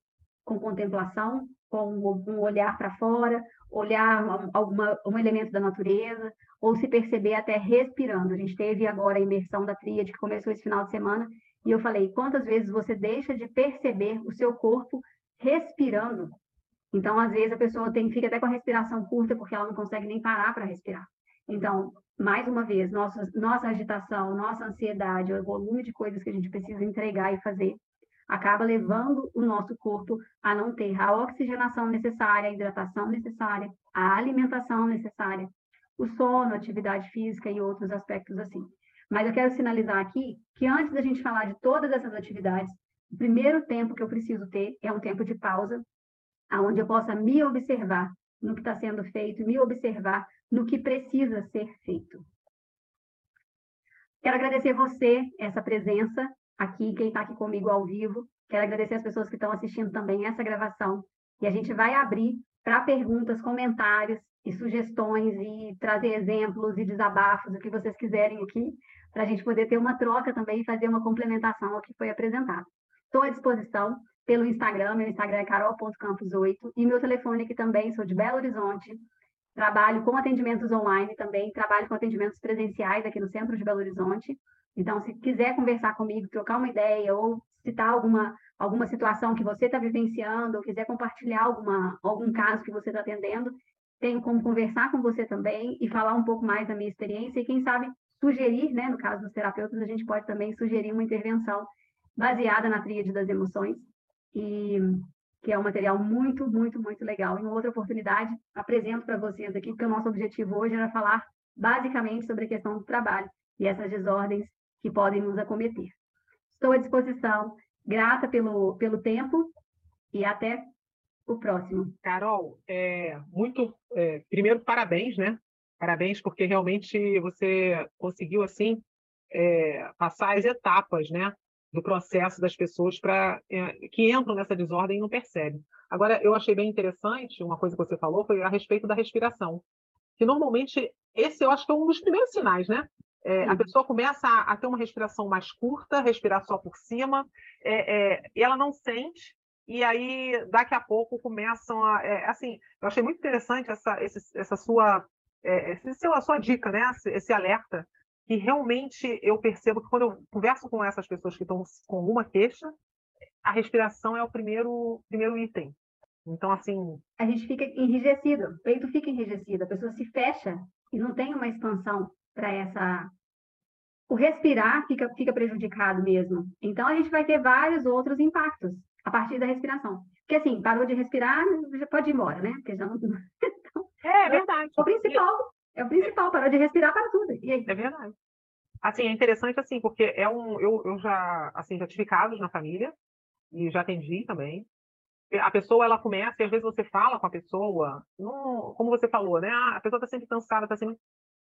com contemplação, com um olhar para fora, olhar alguma, um elemento da natureza, ou se perceber até respirando. A gente teve agora a imersão da tríade que começou esse final de semana, e eu falei, quantas vezes você deixa de perceber o seu corpo respirando? Então, às vezes, a pessoa tem, fica até com a respiração curta, porque ela não consegue nem parar para respirar. Então, mais uma vez, nossa, nossa agitação, nossa ansiedade, o volume de coisas que a gente precisa entregar e fazer, acaba levando o nosso corpo a não ter a oxigenação necessária, a hidratação necessária, a alimentação necessária, o sono, atividade física e outros aspectos assim. Mas eu quero sinalizar aqui que antes da gente falar de todas essas atividades, o primeiro tempo que eu preciso ter é um tempo de pausa, onde eu possa me observar no que está sendo feito, me observar no que precisa ser feito. Quero agradecer você, essa presença aqui, quem está aqui comigo ao vivo. Quero agradecer as pessoas que estão assistindo também essa gravação. E a gente vai abrir para perguntas, comentários e sugestões e trazer exemplos e desabafos, o que vocês quiserem aqui para a gente poder ter uma troca também e fazer uma complementação ao que foi apresentado. Estou à disposição pelo Instagram, meu Instagram é carol.campos8 e meu telefone aqui também, sou de Belo Horizonte, trabalho com atendimentos online também, trabalho com atendimentos presenciais aqui no centro de Belo Horizonte. Então, se quiser conversar comigo, trocar uma ideia ou citar alguma, alguma situação que você está vivenciando, ou quiser compartilhar alguma, algum caso que você está atendendo, tenho como conversar com você também e falar um pouco mais da minha experiência e, quem sabe, sugerir, né, no caso dos terapeutas, a gente pode também sugerir uma intervenção baseada na tríade das emoções, e que é um material muito, muito, muito legal. Em outra oportunidade, apresento para vocês aqui, porque o nosso objetivo hoje era falar basicamente sobre a questão do trabalho e essas desordens que podem nos acometer. Estou à disposição, grata pelo, pelo tempo e até o próximo. Carol, é, muito, é, primeiro, parabéns, né? Parabéns, porque realmente você conseguiu, assim, é, passar as etapas, né? Do processo das pessoas para é, que entram nessa desordem e não percebem. Agora, eu achei bem interessante, uma coisa que você falou foi a respeito da respiração. Que normalmente, esse eu acho que é um dos primeiros sinais, né? É, a pessoa começa a, a, ter uma respiração mais curta, respirar só por cima, é, é, e ela não sente, e aí daqui a pouco começam a. É, assim, eu achei muito interessante essa, esse, essa sua é, esse, a sua dica, né? Esse, alerta, que realmente eu percebo que quando eu converso com essas pessoas que estão com alguma queixa, a respiração é o primeiro, primeiro item. Então, assim. A gente fica enrijecido, o peito fica enrijecido, a pessoa se fecha e não tem uma expansão para essa. O respirar fica, fica prejudicado mesmo. Então, a gente vai ter vários outros impactos a partir da respiração. Porque, assim, parou de respirar, já pode ir embora, né? Porque já não, É, é verdade. É o principal. É o principal, parar de respirar para tudo. E aí? É verdade. Assim, é interessante assim, porque é um, eu, eu já, assim, já tive casos na família e já atendi também. A pessoa, ela começa, e às vezes você fala com a pessoa, não, como você falou, né? Ah, a pessoa está sempre cansada, está sempre...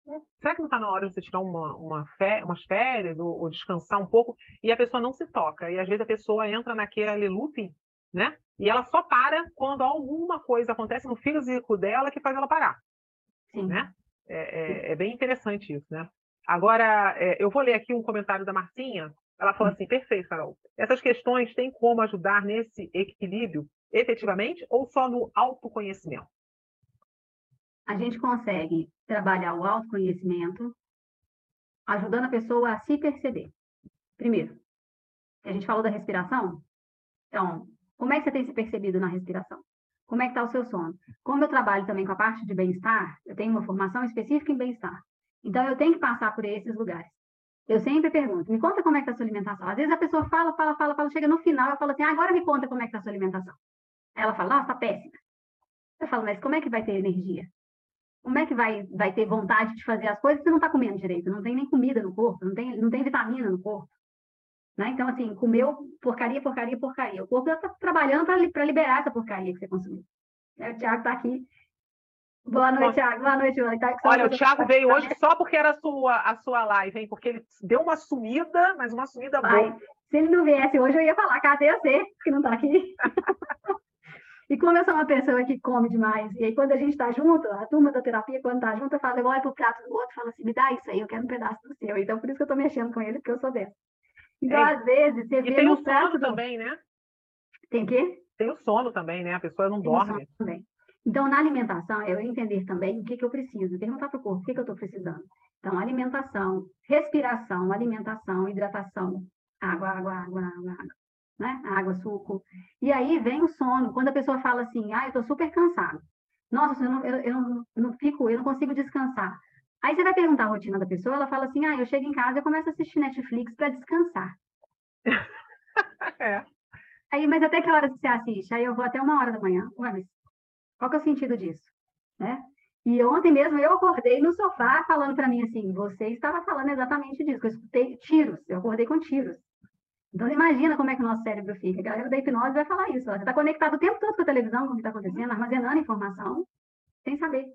Hum, será que não está na hora de você tirar uma, uma fé, umas férias ou, ou, descansar um pouco? E a pessoa não se toca. E às vezes a pessoa entra naquele looping, né? E ela só para quando alguma coisa acontece no físico dela que faz ela parar. Sim. Né? É, é, é bem interessante isso, né? Agora, é, eu vou ler aqui um comentário da Marcinha. Ela falou assim: perfeito, Carol. Essas questões têm como ajudar nesse equilíbrio efetivamente ou só no autoconhecimento? A gente consegue trabalhar o autoconhecimento ajudando a pessoa a se perceber. Primeiro, a gente falou da respiração. Então, como é que você tem se percebido na respiração? Como é que está o seu sono? Como eu trabalho também com a parte de bem-estar, eu tenho uma formação específica em bem-estar. Então, eu tenho que passar por esses lugares. Eu sempre pergunto, me conta como é que está a sua alimentação. Às vezes a pessoa fala, fala, fala, fala, chega no final, eu falo assim, ah, agora me conta como é que está a sua alimentação. Ela fala, nossa, está péssima. Eu falo, mas como é que vai ter energia? Como é que vai, vai ter vontade de fazer as coisas se não está comendo direito? Não tem nem comida no corpo, não tem, não tem vitamina no corpo. Né? Então, assim, comeu porcaria, porcaria, porcaria. O corpo está trabalhando para liberar essa porcaria que você consumiu. É, o Tiago está aqui Boa noite, Thiago. Boa noite, Joana. Tá, Olha, o Thiago veio hoje só porque era a sua, a sua live, hein? Porque ele deu uma sumida, mas uma sumida Vai. boa. Se ele não viesse hoje, eu ia falar, cadê você, que não está aqui? e como eu sou uma pessoa que come demais, e aí quando a gente está junto, a turma da terapia, quando está junto, eu falo, eu olho para o prato do outro falo assim, me dá isso aí, eu quero um pedaço do seu. Então, por isso que eu estou mexendo com ele, porque eu sou dessa. Então, é. às vezes, você e vê tem no o sono também, né? Tem quê? Tem o sono também, né? A pessoa não tem dorme. também. Então, na alimentação, é eu entender também o que, que eu preciso, perguntar para o corpo o que, que eu estou precisando. Então, alimentação, respiração, alimentação, hidratação, água, água, água, água, água, né? Água, suco. E aí vem o sono. Quando a pessoa fala assim, ah, eu estou super cansado. Nossa, eu não, eu, eu, não, eu não fico, eu não consigo descansar. Aí você vai perguntar a rotina da pessoa, ela fala assim, ah, eu chego em casa e começo a assistir Netflix para descansar. é. Aí, mas até que horas você assiste? Aí eu vou até uma hora da manhã. Ué, mas qual que é o sentido disso? Né? E ontem mesmo eu acordei no sofá falando para mim assim, você estava falando exatamente disso, eu escutei tiros, eu acordei com tiros. Então, imagina como é que o nosso cérebro fica. A galera da hipnose vai falar isso. Você está conectado o tempo todo com a televisão, com o que está acontecendo, armazenando informação, sem saber.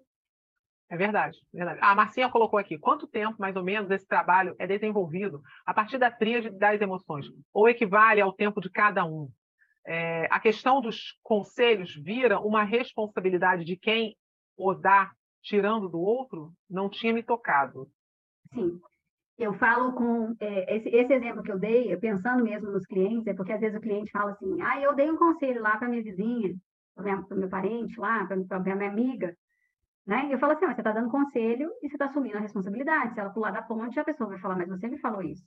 É verdade, verdade. A Marcinha colocou aqui, quanto tempo, mais ou menos, esse trabalho é desenvolvido a partir da tríade das emoções? Ou equivale ao tempo de cada um? É, a questão dos conselhos vira uma responsabilidade de quem o dá, tirando do outro? Não tinha me tocado. Sim, eu falo com é, esse, esse, exemplo que eu dei, pensando mesmo nos clientes, é porque às vezes o cliente fala assim: ah, eu dei um conselho lá para minha vizinha, para o meu parente lá, para minha amiga. Né? E eu falo assim: você está dando conselho e você está assumindo a responsabilidade. Se ela pular da ponte, a pessoa vai falar: mas você me falou isso.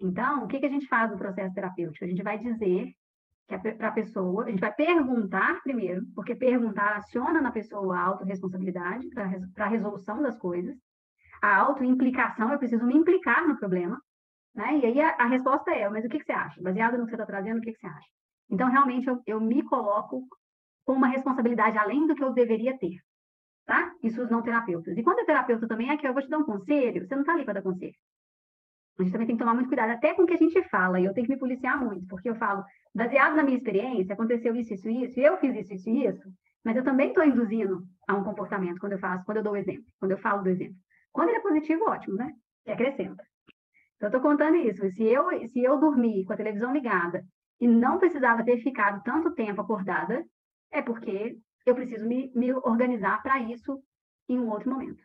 Então, o que, que a gente faz no processo terapêutico? A gente vai dizer para a pessoa, a gente vai perguntar primeiro, porque perguntar aciona na pessoa a autorresponsabilidade para a resolução das coisas a autoimplicação, eu preciso me implicar no problema, né? E aí a, a resposta é, mas o que, que, você acha? Baseado no que você está trazendo, o que, que, você acha? Então, realmente, eu, eu me coloco com uma responsabilidade além do que eu deveria ter, tá? Isso os não terapeutas. E quando é terapeuta também, é que eu vou te dar um conselho, você não está ali para dar conselho. A gente também tem que tomar muito cuidado, até com o que a gente fala, e eu tenho que me policiar muito, porque eu falo, baseado na minha experiência, aconteceu isso, isso, isso, e eu fiz isso, isso, isso, mas eu também estou induzindo a um comportamento quando eu faço, quando eu dou o exemplo, quando eu falo do exemplo. Quando ele é positivo, ótimo, né? Que acrescenta. Então, eu estou contando isso. Se eu, se eu dormir com a televisão ligada e não precisava ter ficado tanto tempo acordada, é porque eu preciso me, me organizar para isso em um outro momento.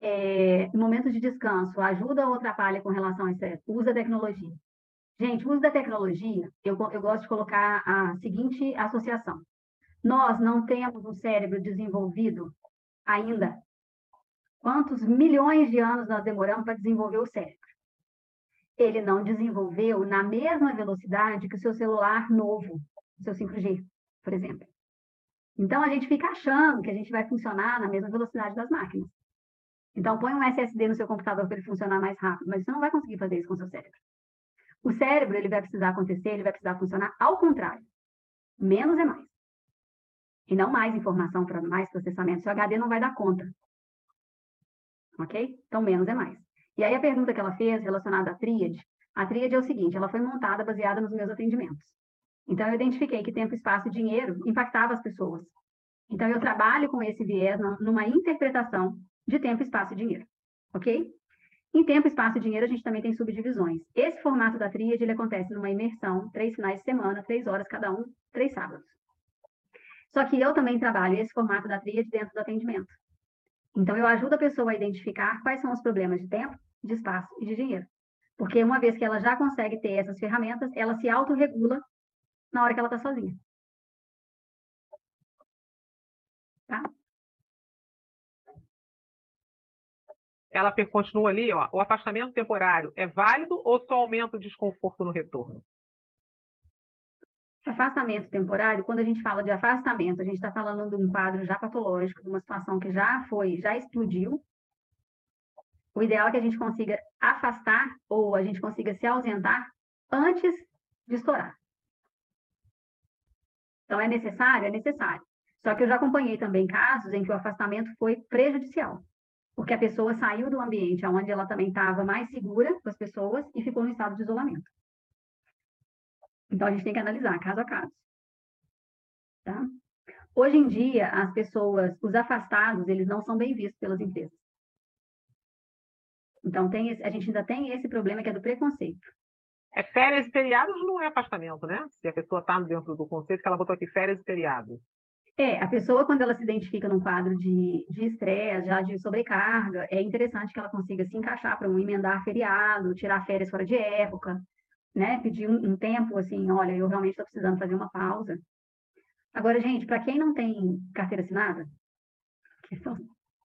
É, momentos de descanso, ajuda ou atrapalha com relação a isso? Usa a tecnologia. Gente, uso da tecnologia, eu, eu gosto de colocar a seguinte associação. Nós não temos um cérebro desenvolvido ainda Quantos milhões de anos nós demoramos para desenvolver o cérebro? Ele não desenvolveu na mesma velocidade que o seu celular novo, o seu 5G, por exemplo. Então, a gente fica achando que a gente vai funcionar na mesma velocidade das máquinas. Então, põe um SSD no seu computador para ele funcionar mais rápido, mas você não vai conseguir fazer isso com o seu cérebro. O cérebro, ele vai precisar acontecer, ele vai precisar funcionar ao contrário. Menos é mais. E não mais informação para mais processamento. Seu HD não vai dar conta ok? Então, menos é mais. E aí, a pergunta que ela fez relacionada à tríade, a tríade é o seguinte, ela foi montada baseada nos meus atendimentos. Então, eu identifiquei que tempo, espaço e dinheiro impactava as pessoas. Então, eu trabalho com esse viés numa interpretação de tempo, espaço e dinheiro, ok? Em tempo, espaço e dinheiro, a gente também tem subdivisões. Esse formato da tríade, ele acontece numa imersão, três finais de semana, três horas cada um, três sábados. Só que eu também trabalho esse formato da tríade dentro do atendimento. Então, eu ajudo a pessoa a identificar quais são os problemas de tempo, de espaço e de dinheiro. Porque uma vez que ela já consegue ter essas ferramentas, ela se autorregula na hora que ela está sozinha. Tá? Ela continua ali, ó. O afastamento temporário é válido ou só aumenta o desconforto no retorno? Afastamento temporário, quando a gente fala de afastamento, a gente está falando de um quadro já patológico, de uma situação que já foi, já explodiu. O ideal é que a gente consiga afastar ou a gente consiga se ausentar antes de estourar. Então, é necessário? É necessário. Só que eu já acompanhei também casos em que o afastamento foi prejudicial, porque a pessoa saiu do ambiente onde ela também estava mais segura com as pessoas e ficou no estado de isolamento. Então, a gente tem que analisar caso a caso. Tá? Hoje em dia, as pessoas, os afastados, eles não são bem vistos pelas empresas. Então, tem esse, a gente ainda tem esse problema que é do preconceito. É férias e feriados não é afastamento, né? Se a pessoa está dentro do conceito que ela botou aqui férias e feriados. É, a pessoa, quando ela se identifica num quadro de estresse, já de sobrecarga, é interessante que ela consiga se encaixar para um emendar feriado, tirar férias fora de época, né? Pedir um, um tempo assim, olha, eu realmente estou precisando fazer uma pausa. Agora, gente, para quem não tem carteira assinada, que são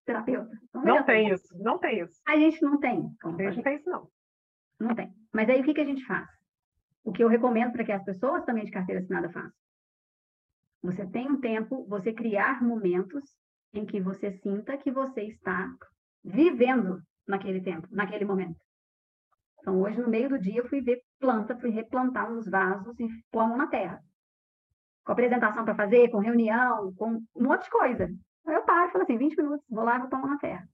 terapeutas. Não tem isso, não tem isso. A gente não tem. a gente não tem isso, não. Não tem. Mas aí o que, que a gente faz? O que eu recomendo para que as pessoas também de carteira assinada façam. Você tem um tempo, você criar momentos em que você sinta que você está vivendo naquele tempo, naquele momento. Então, hoje, no meio do dia, eu fui ver planta, fui replantar uns vasos e pôr a mão na terra. Com apresentação para fazer, com reunião, com um monte de coisa. Aí eu paro e falo assim, 20 minutos, vou lá e vou pôr a mão na terra.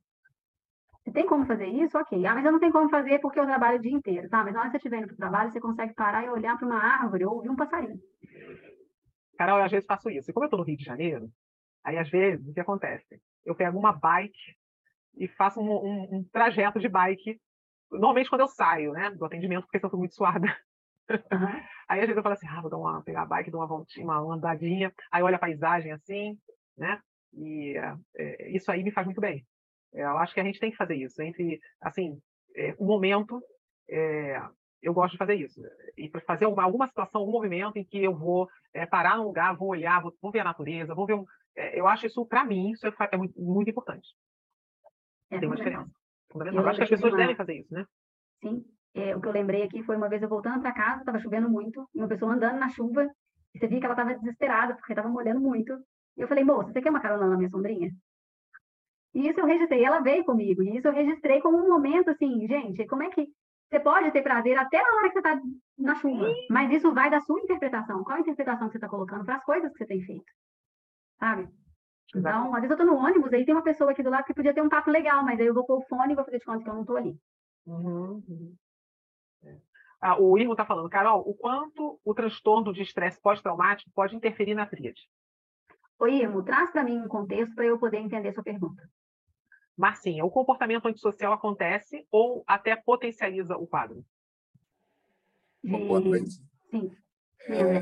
Você tem como fazer isso? Ok. Ah, mas eu não tenho como fazer porque eu trabalho o dia inteiro. Tá, mas na hora que você estiver indo para o trabalho, você consegue parar e olhar para uma árvore ou ouvir um passarinho. Carol, eu às vezes faço isso. E como eu estou no Rio de Janeiro, aí às vezes o que acontece? Eu pego uma bike e faço um, um, um trajeto de bike, normalmente quando eu saio, né, do atendimento, porque eu estou muito suada. Uhum. Aí às vezes eu falo assim, ah, vou dar uma, pegar a bike, dar uma voltinha, uma andadinha, aí olha a paisagem assim, né? E é, isso aí me faz muito bem. Eu acho que a gente tem que fazer isso. Entre, assim, é, o momento, é, eu gosto de fazer isso. E para fazer alguma, alguma, situação, algum movimento em que eu vou é, parar num lugar, vou olhar, vou, vou ver a natureza, vou ver um. Eu acho isso, para mim, isso é, é muito, muito importante. É tem uma diferença. Eu, acho que as pessoas uma... devem fazer isso, né? Sim. O que eu lembrei aqui foi uma vez eu voltando para casa, estava chovendo muito, e uma pessoa andando na chuva, e você via que ela estava desesperada, porque estava molhando muito. E eu falei, moça, você quer uma carona na minha sombrinha? E isso eu registrei, ela veio comigo, e isso eu registrei como um momento assim, gente, como é que você pode ter prazer até na hora que você está na chuva, mas isso vai da sua interpretação. Qual a interpretação que você está colocando para as coisas que você tem feito? Sabe? Então, às vezes eu estou no ônibus, aí tem uma pessoa aqui do lado que podia ter um papo legal, mas aí eu vou pôr o fone e vou fazer de conta que eu não estou ali. Uhum, uhum. É. Ah, o Irmo está falando, Carol, o quanto o transtorno de estresse pós-traumático pode interferir na tríade? Ô, Irmo, traz para mim um contexto para eu poder entender sua pergunta. Marcinha, o comportamento antissocial acontece ou até potencializa o quadro? Boa noite. Sim. É,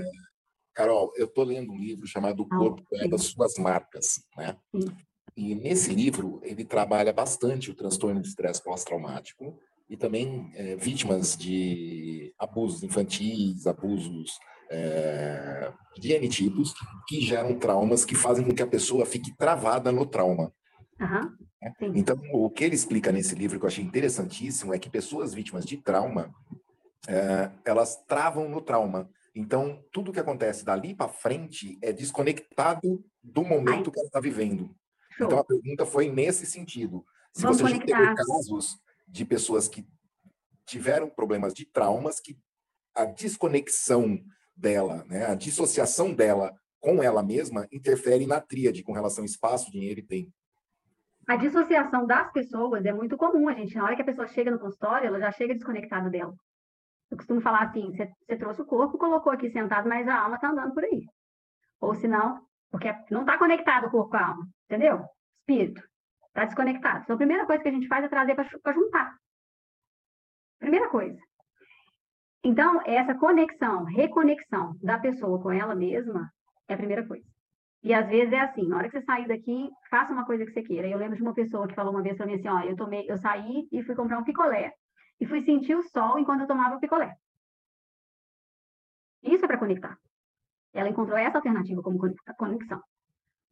Carol, eu estou lendo um livro chamado O ah, Corpo é das Suas Marcas, né? Sim. E nesse livro ele trabalha bastante o transtorno de estresse pós-traumático e também é, vítimas de abusos infantis, abusos é, de N tipos, que geram traumas que fazem com que a pessoa fique travada no trauma. Uhum. Então, o que ele explica nesse livro, que eu achei interessantíssimo, é que pessoas vítimas de trauma, é, elas travam no trauma. Então, tudo que acontece dali para frente é desconectado do momento Ai. que ela está vivendo. Show. Então, a pergunta foi nesse sentido. Se Vamos você já teve casos de pessoas que tiveram problemas de traumas, que a desconexão dela, né, a dissociação dela com ela mesma interfere na tríade com relação espaço, dinheiro e tempo. A dissociação das pessoas é muito comum, a gente. Na hora que a pessoa chega no consultório, ela já chega desconectada dela. Eu costumo falar assim: você trouxe o corpo, colocou aqui sentado, mas a alma está andando por aí. Ou se não, porque não está conectado o corpo com a alma, entendeu? Espírito. Está desconectado. Então, a primeira coisa que a gente faz é trazer para juntar. Primeira coisa. Então, essa conexão, reconexão da pessoa com ela mesma é a primeira coisa. E às vezes é assim, na hora que você sair daqui, faça uma coisa que você queira. Eu lembro de uma pessoa que falou uma vez para mim assim, ó, eu tomei, eu saí e fui comprar um picolé e fui sentir o sol enquanto eu tomava o picolé. Isso é para conectar. Ela encontrou essa alternativa como conexão.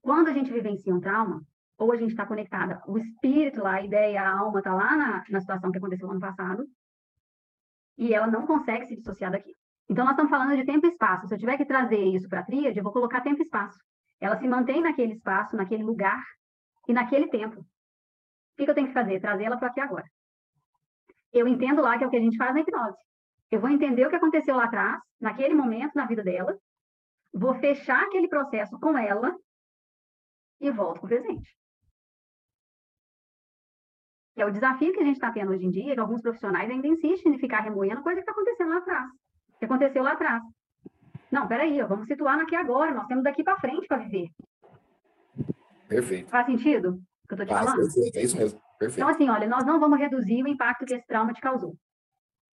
Quando a gente vivencia um trauma, ou a gente está conectada, o espírito lá, a ideia, a alma está lá na, na situação que aconteceu no ano passado, e ela não consegue se dissociar daqui. Então, nós estamos falando de tempo e espaço. Se eu tiver que trazer isso para a tríade, eu vou colocar tempo e espaço. Ela se mantém naquele espaço, naquele lugar e naquele tempo. O que eu tenho que fazer? Trazer ela para aqui agora. Eu entendo lá que é o que a gente faz na hipnose. Eu vou entender o que aconteceu lá atrás, naquele momento na vida dela, vou fechar aquele processo com ela e volto para o presente. Que é o desafio que a gente está tendo hoje em dia, que alguns profissionais ainda insistem em ficar remoendo coisa que está acontecendo lá atrás. Que aconteceu lá atrás. Não, peraí, vamos situar aqui agora, nós temos daqui para frente para viver. Perfeito. Faz sentido o que eu estou te Faz, falando? perfeito. É isso mesmo. Perfeito. Então, assim, olha, nós não vamos reduzir o impacto que esse trauma te causou.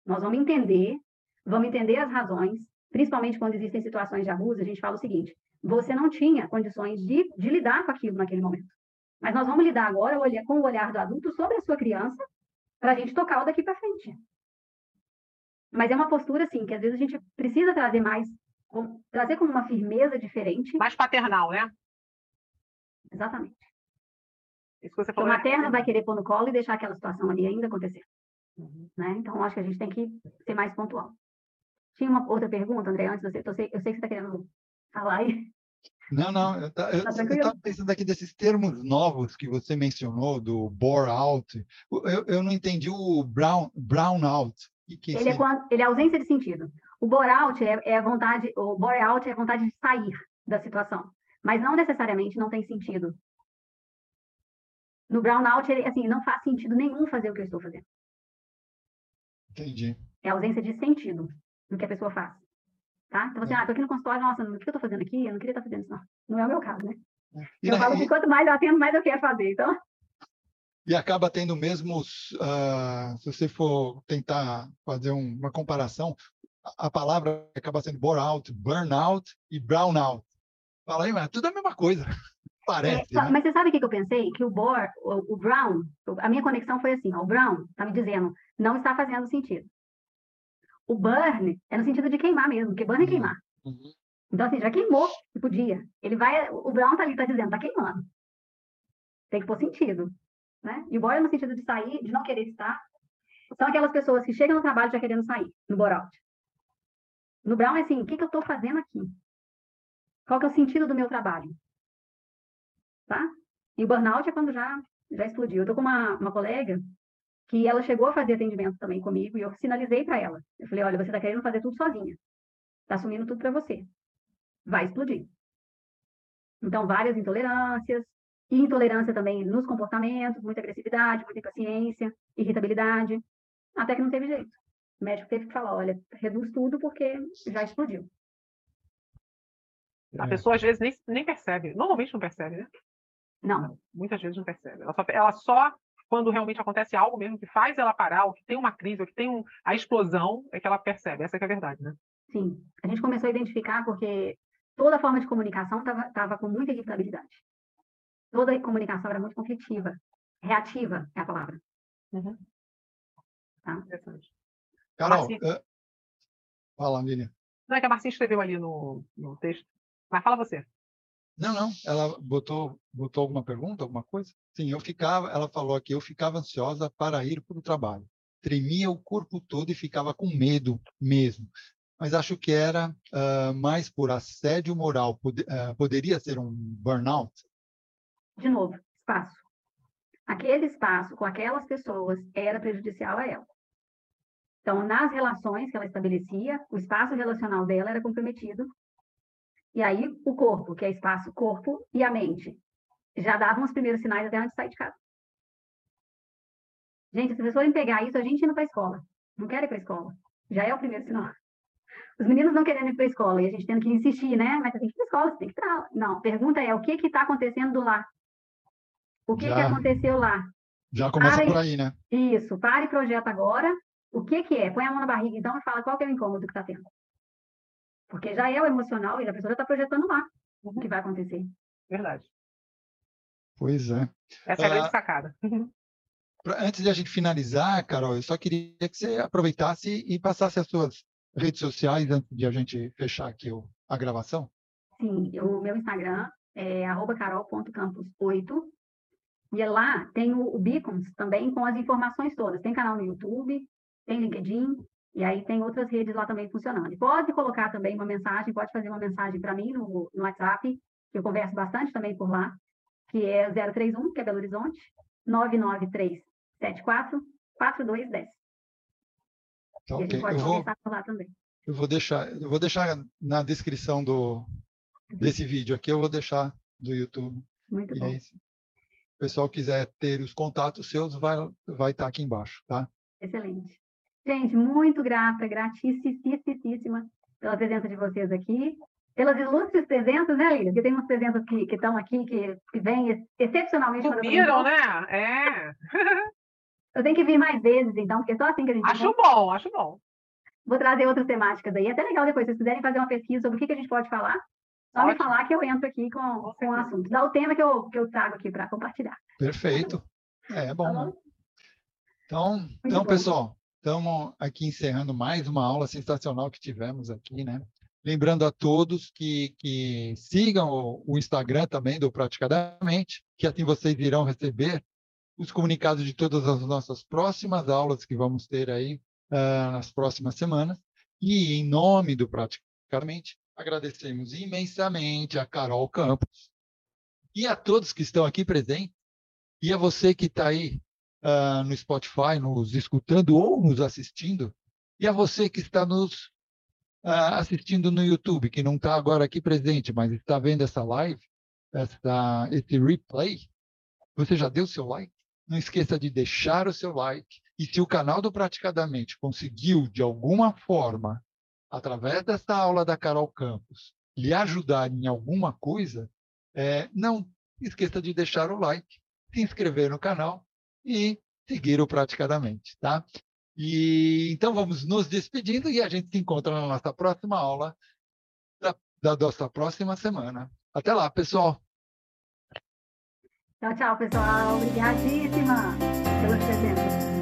Nós vamos entender, vamos entender as razões, principalmente quando existem situações de abuso, a gente fala o seguinte: você não tinha condições de, de lidar com aquilo naquele momento. Mas nós vamos lidar agora com o olhar do adulto sobre a sua criança, para a gente tocar o daqui para frente. Mas é uma postura, assim, que às vezes a gente precisa trazer mais, trazer como uma firmeza diferente. Mais paternal, né? Exatamente. Isso que você o falou. é materno vai querer pôr no colo e deixar aquela situação ali ainda acontecer. Uhum. Né? Então, acho que a gente tem que ser mais pontual. Tinha uma outra pergunta, André, antes de você. Eu sei, eu sei que você está querendo falar aí. Não, não, eu tá, estava pensando aqui desses termos novos que você mencionou, do bore out. Eu, eu não entendi o brown, brown out. Que que ele, é quando, ele é ausência de sentido. O bore out é, é a vontade, o bore out é a vontade de sair da situação, mas não necessariamente não tem sentido. No brownout, ele, assim, não faz sentido nenhum fazer o que eu estou fazendo. Entendi. É a ausência de sentido no que a pessoa faz. Tá? Então, assim, é. ah, tô aqui no consultório, nossa, o que eu tô fazendo aqui? Eu não queria estar fazendo isso, não. Não é o meu caso, né? E eu falo que quanto mais eu atendo, mais eu quero fazer, então... E acaba tendo mesmos, uh, se você for tentar fazer um, uma comparação, a, palavra acaba sendo bore out, burnout e brownout. Fala aí, mas é tudo a mesma coisa. Parece. É, né? Mas você sabe o que eu pensei? Que o bore, o, o brown, a minha conexão foi assim: ó, o brown está me dizendo, não está fazendo sentido. O burn é no sentido de queimar mesmo, porque burn é uhum. queimar. Uhum. Então, assim, já queimou, se podia. Ele vai, o brown tá ali, tá dizendo, tá queimando. Tem que pôr sentido. Né? E o bore é no sentido de sair, de não querer estar. São aquelas pessoas que chegam no trabalho já querendo sair, no bore-out. No brown é assim, o que, que eu estou fazendo aqui? Qual que é o sentido do meu trabalho? Tá? E o burnout é quando já, já explodiu. Eu tô com uma, uma colega que ela chegou a fazer atendimento também comigo e eu sinalizei para ela. Eu falei, olha, você está querendo fazer tudo sozinha. Está assumindo tudo para você. Vai explodir. Então, várias intolerâncias, e intolerância também nos comportamentos, muita agressividade, muita impaciência, irritabilidade, até que não teve jeito. O médico teve que falar, olha, reduz tudo porque já explodiu. A pessoa às vezes nem, nem percebe, normalmente não percebe, né? Não. Muitas vezes não percebe. Ela só, ela só, quando realmente acontece algo mesmo que faz ela parar, ou que tem uma crise, ou que tem um, a explosão, é que ela percebe. Essa é, é a verdade, né? Sim. A gente começou a identificar porque toda forma de comunicação estava com muita irritabilidade. Toda comunicação era muito conflitiva. Reativa é a palavra. Uhum. Tá? Carol, fala, Miriam. Não, é que a Marcinha escreveu ali no, no texto. Mas fala você. Não, não. Ela botou, botou alguma pergunta, alguma coisa? Sim, eu ficava, ela falou aqui, eu ficava ansiosa para ir para o trabalho. Tremia o corpo todo e ficava com medo mesmo. Mas acho que era uh, mais por assédio moral. Pod uh, poderia ser um burnout? De novo, espaço. Aquele espaço com aquelas pessoas era prejudicial a ela. Então, nas relações que ela estabelecia, o espaço relacional dela era comprometido e aí, o corpo, que é espaço corpo, e a mente, já davam os primeiros sinais até antes de sair de casa. Gente, se vocês forem pegar isso, a gente indo para a escola. Não quer ir para a escola. Já é o primeiro sinal. Os meninos não querendo ir para a escola e a gente tendo que insistir, né? Mas você tem que ir para a escola, você tem que ir Não, pergunta é o que está acontecendo lá? O que, já, que aconteceu lá? Já começa por aí, né? Isso, pare e projeta agora. O que, que é? Põe a mão na barriga, então, e fala qual que é o incômodo que está tendo. Porque já é o emocional e a pessoa já está projetando lá o que vai acontecer. Verdade. Pois é. Essa é a grande ah, sacada. Antes de a gente finalizar, Carol, eu só queria que você aproveitasse e passasse as suas redes sociais antes de a gente fechar aqui o, a gravação. Sim, o meu Instagram é carol.campos8 e lá tem o, o Beacons também com as informações todas. Tem canal no YouTube, tem LinkedIn, e aí tem outras redes lá também funcionando. E pode colocar também uma mensagem, pode fazer uma mensagem para mim no, no WhatsApp, que eu converso bastante também por lá, que é 031, que é Belo Horizonte, 99374 4210. Tá, ok. Eu vou, lá também. Eu vou deixar, eu vou deixar na descrição do desse vídeo aqui, eu vou deixar do YouTube. Muito e bom. Aí, se o pessoal quiser ter os contatos seus, vai vai estar tá aqui embaixo, tá? Excelente. Gente, muito grata, gratíssima pela presença de vocês aqui. pelas ilustres presenças, né, Lília? Porque tem uns presenças que estão aqui, que, que vêm excepcionalmente Subiram, né? É. Eu tenho que vir mais vezes, então, porque só assim que a gente... Acho bom, acho bom. Vou trazer outras temáticas aí. É até legal depois, se vocês quiserem fazer uma pesquisa sobre o que, que a gente pode falar, só Ótimo. me falar que eu entro aqui com, com o assunto. Dá o tema que eu, que eu trago aqui para compartilhar. Perfeito. É bom. Tá bom? Então, então pessoal, estamos aqui encerrando mais uma aula sensacional que tivemos aqui, né? Lembrando a todos que, que sigam o, o, Instagram também do Praticadamente, que assim vocês irão receber os comunicados de todas as nossas próximas aulas que vamos ter aí uh, nas próximas semanas. E em nome do Praticadamente, agradecemos imensamente a Carol Campos e a todos que estão aqui presentes e a você que está aí uh, no Spotify, nos escutando ou nos assistindo, e a você que está nos uh, assistindo no YouTube, que não está agora aqui presente, mas está vendo essa live, essa, esse replay, você já deu seu like? Não esqueça de deixar o seu like. E se o canal do Praticadamente conseguiu, de alguma forma, através dessa aula da Carol Campos, lhe ajudar em alguma coisa, é, não esqueça de deixar o like, se inscrever no canal e seguir o Praticadamente, tá? E então vamos nos despedindo e a gente se encontra na nossa próxima aula da, da nossa próxima semana. Até lá, pessoal. Tchau, tchau, pessoal. Obrigadíssima pela presença.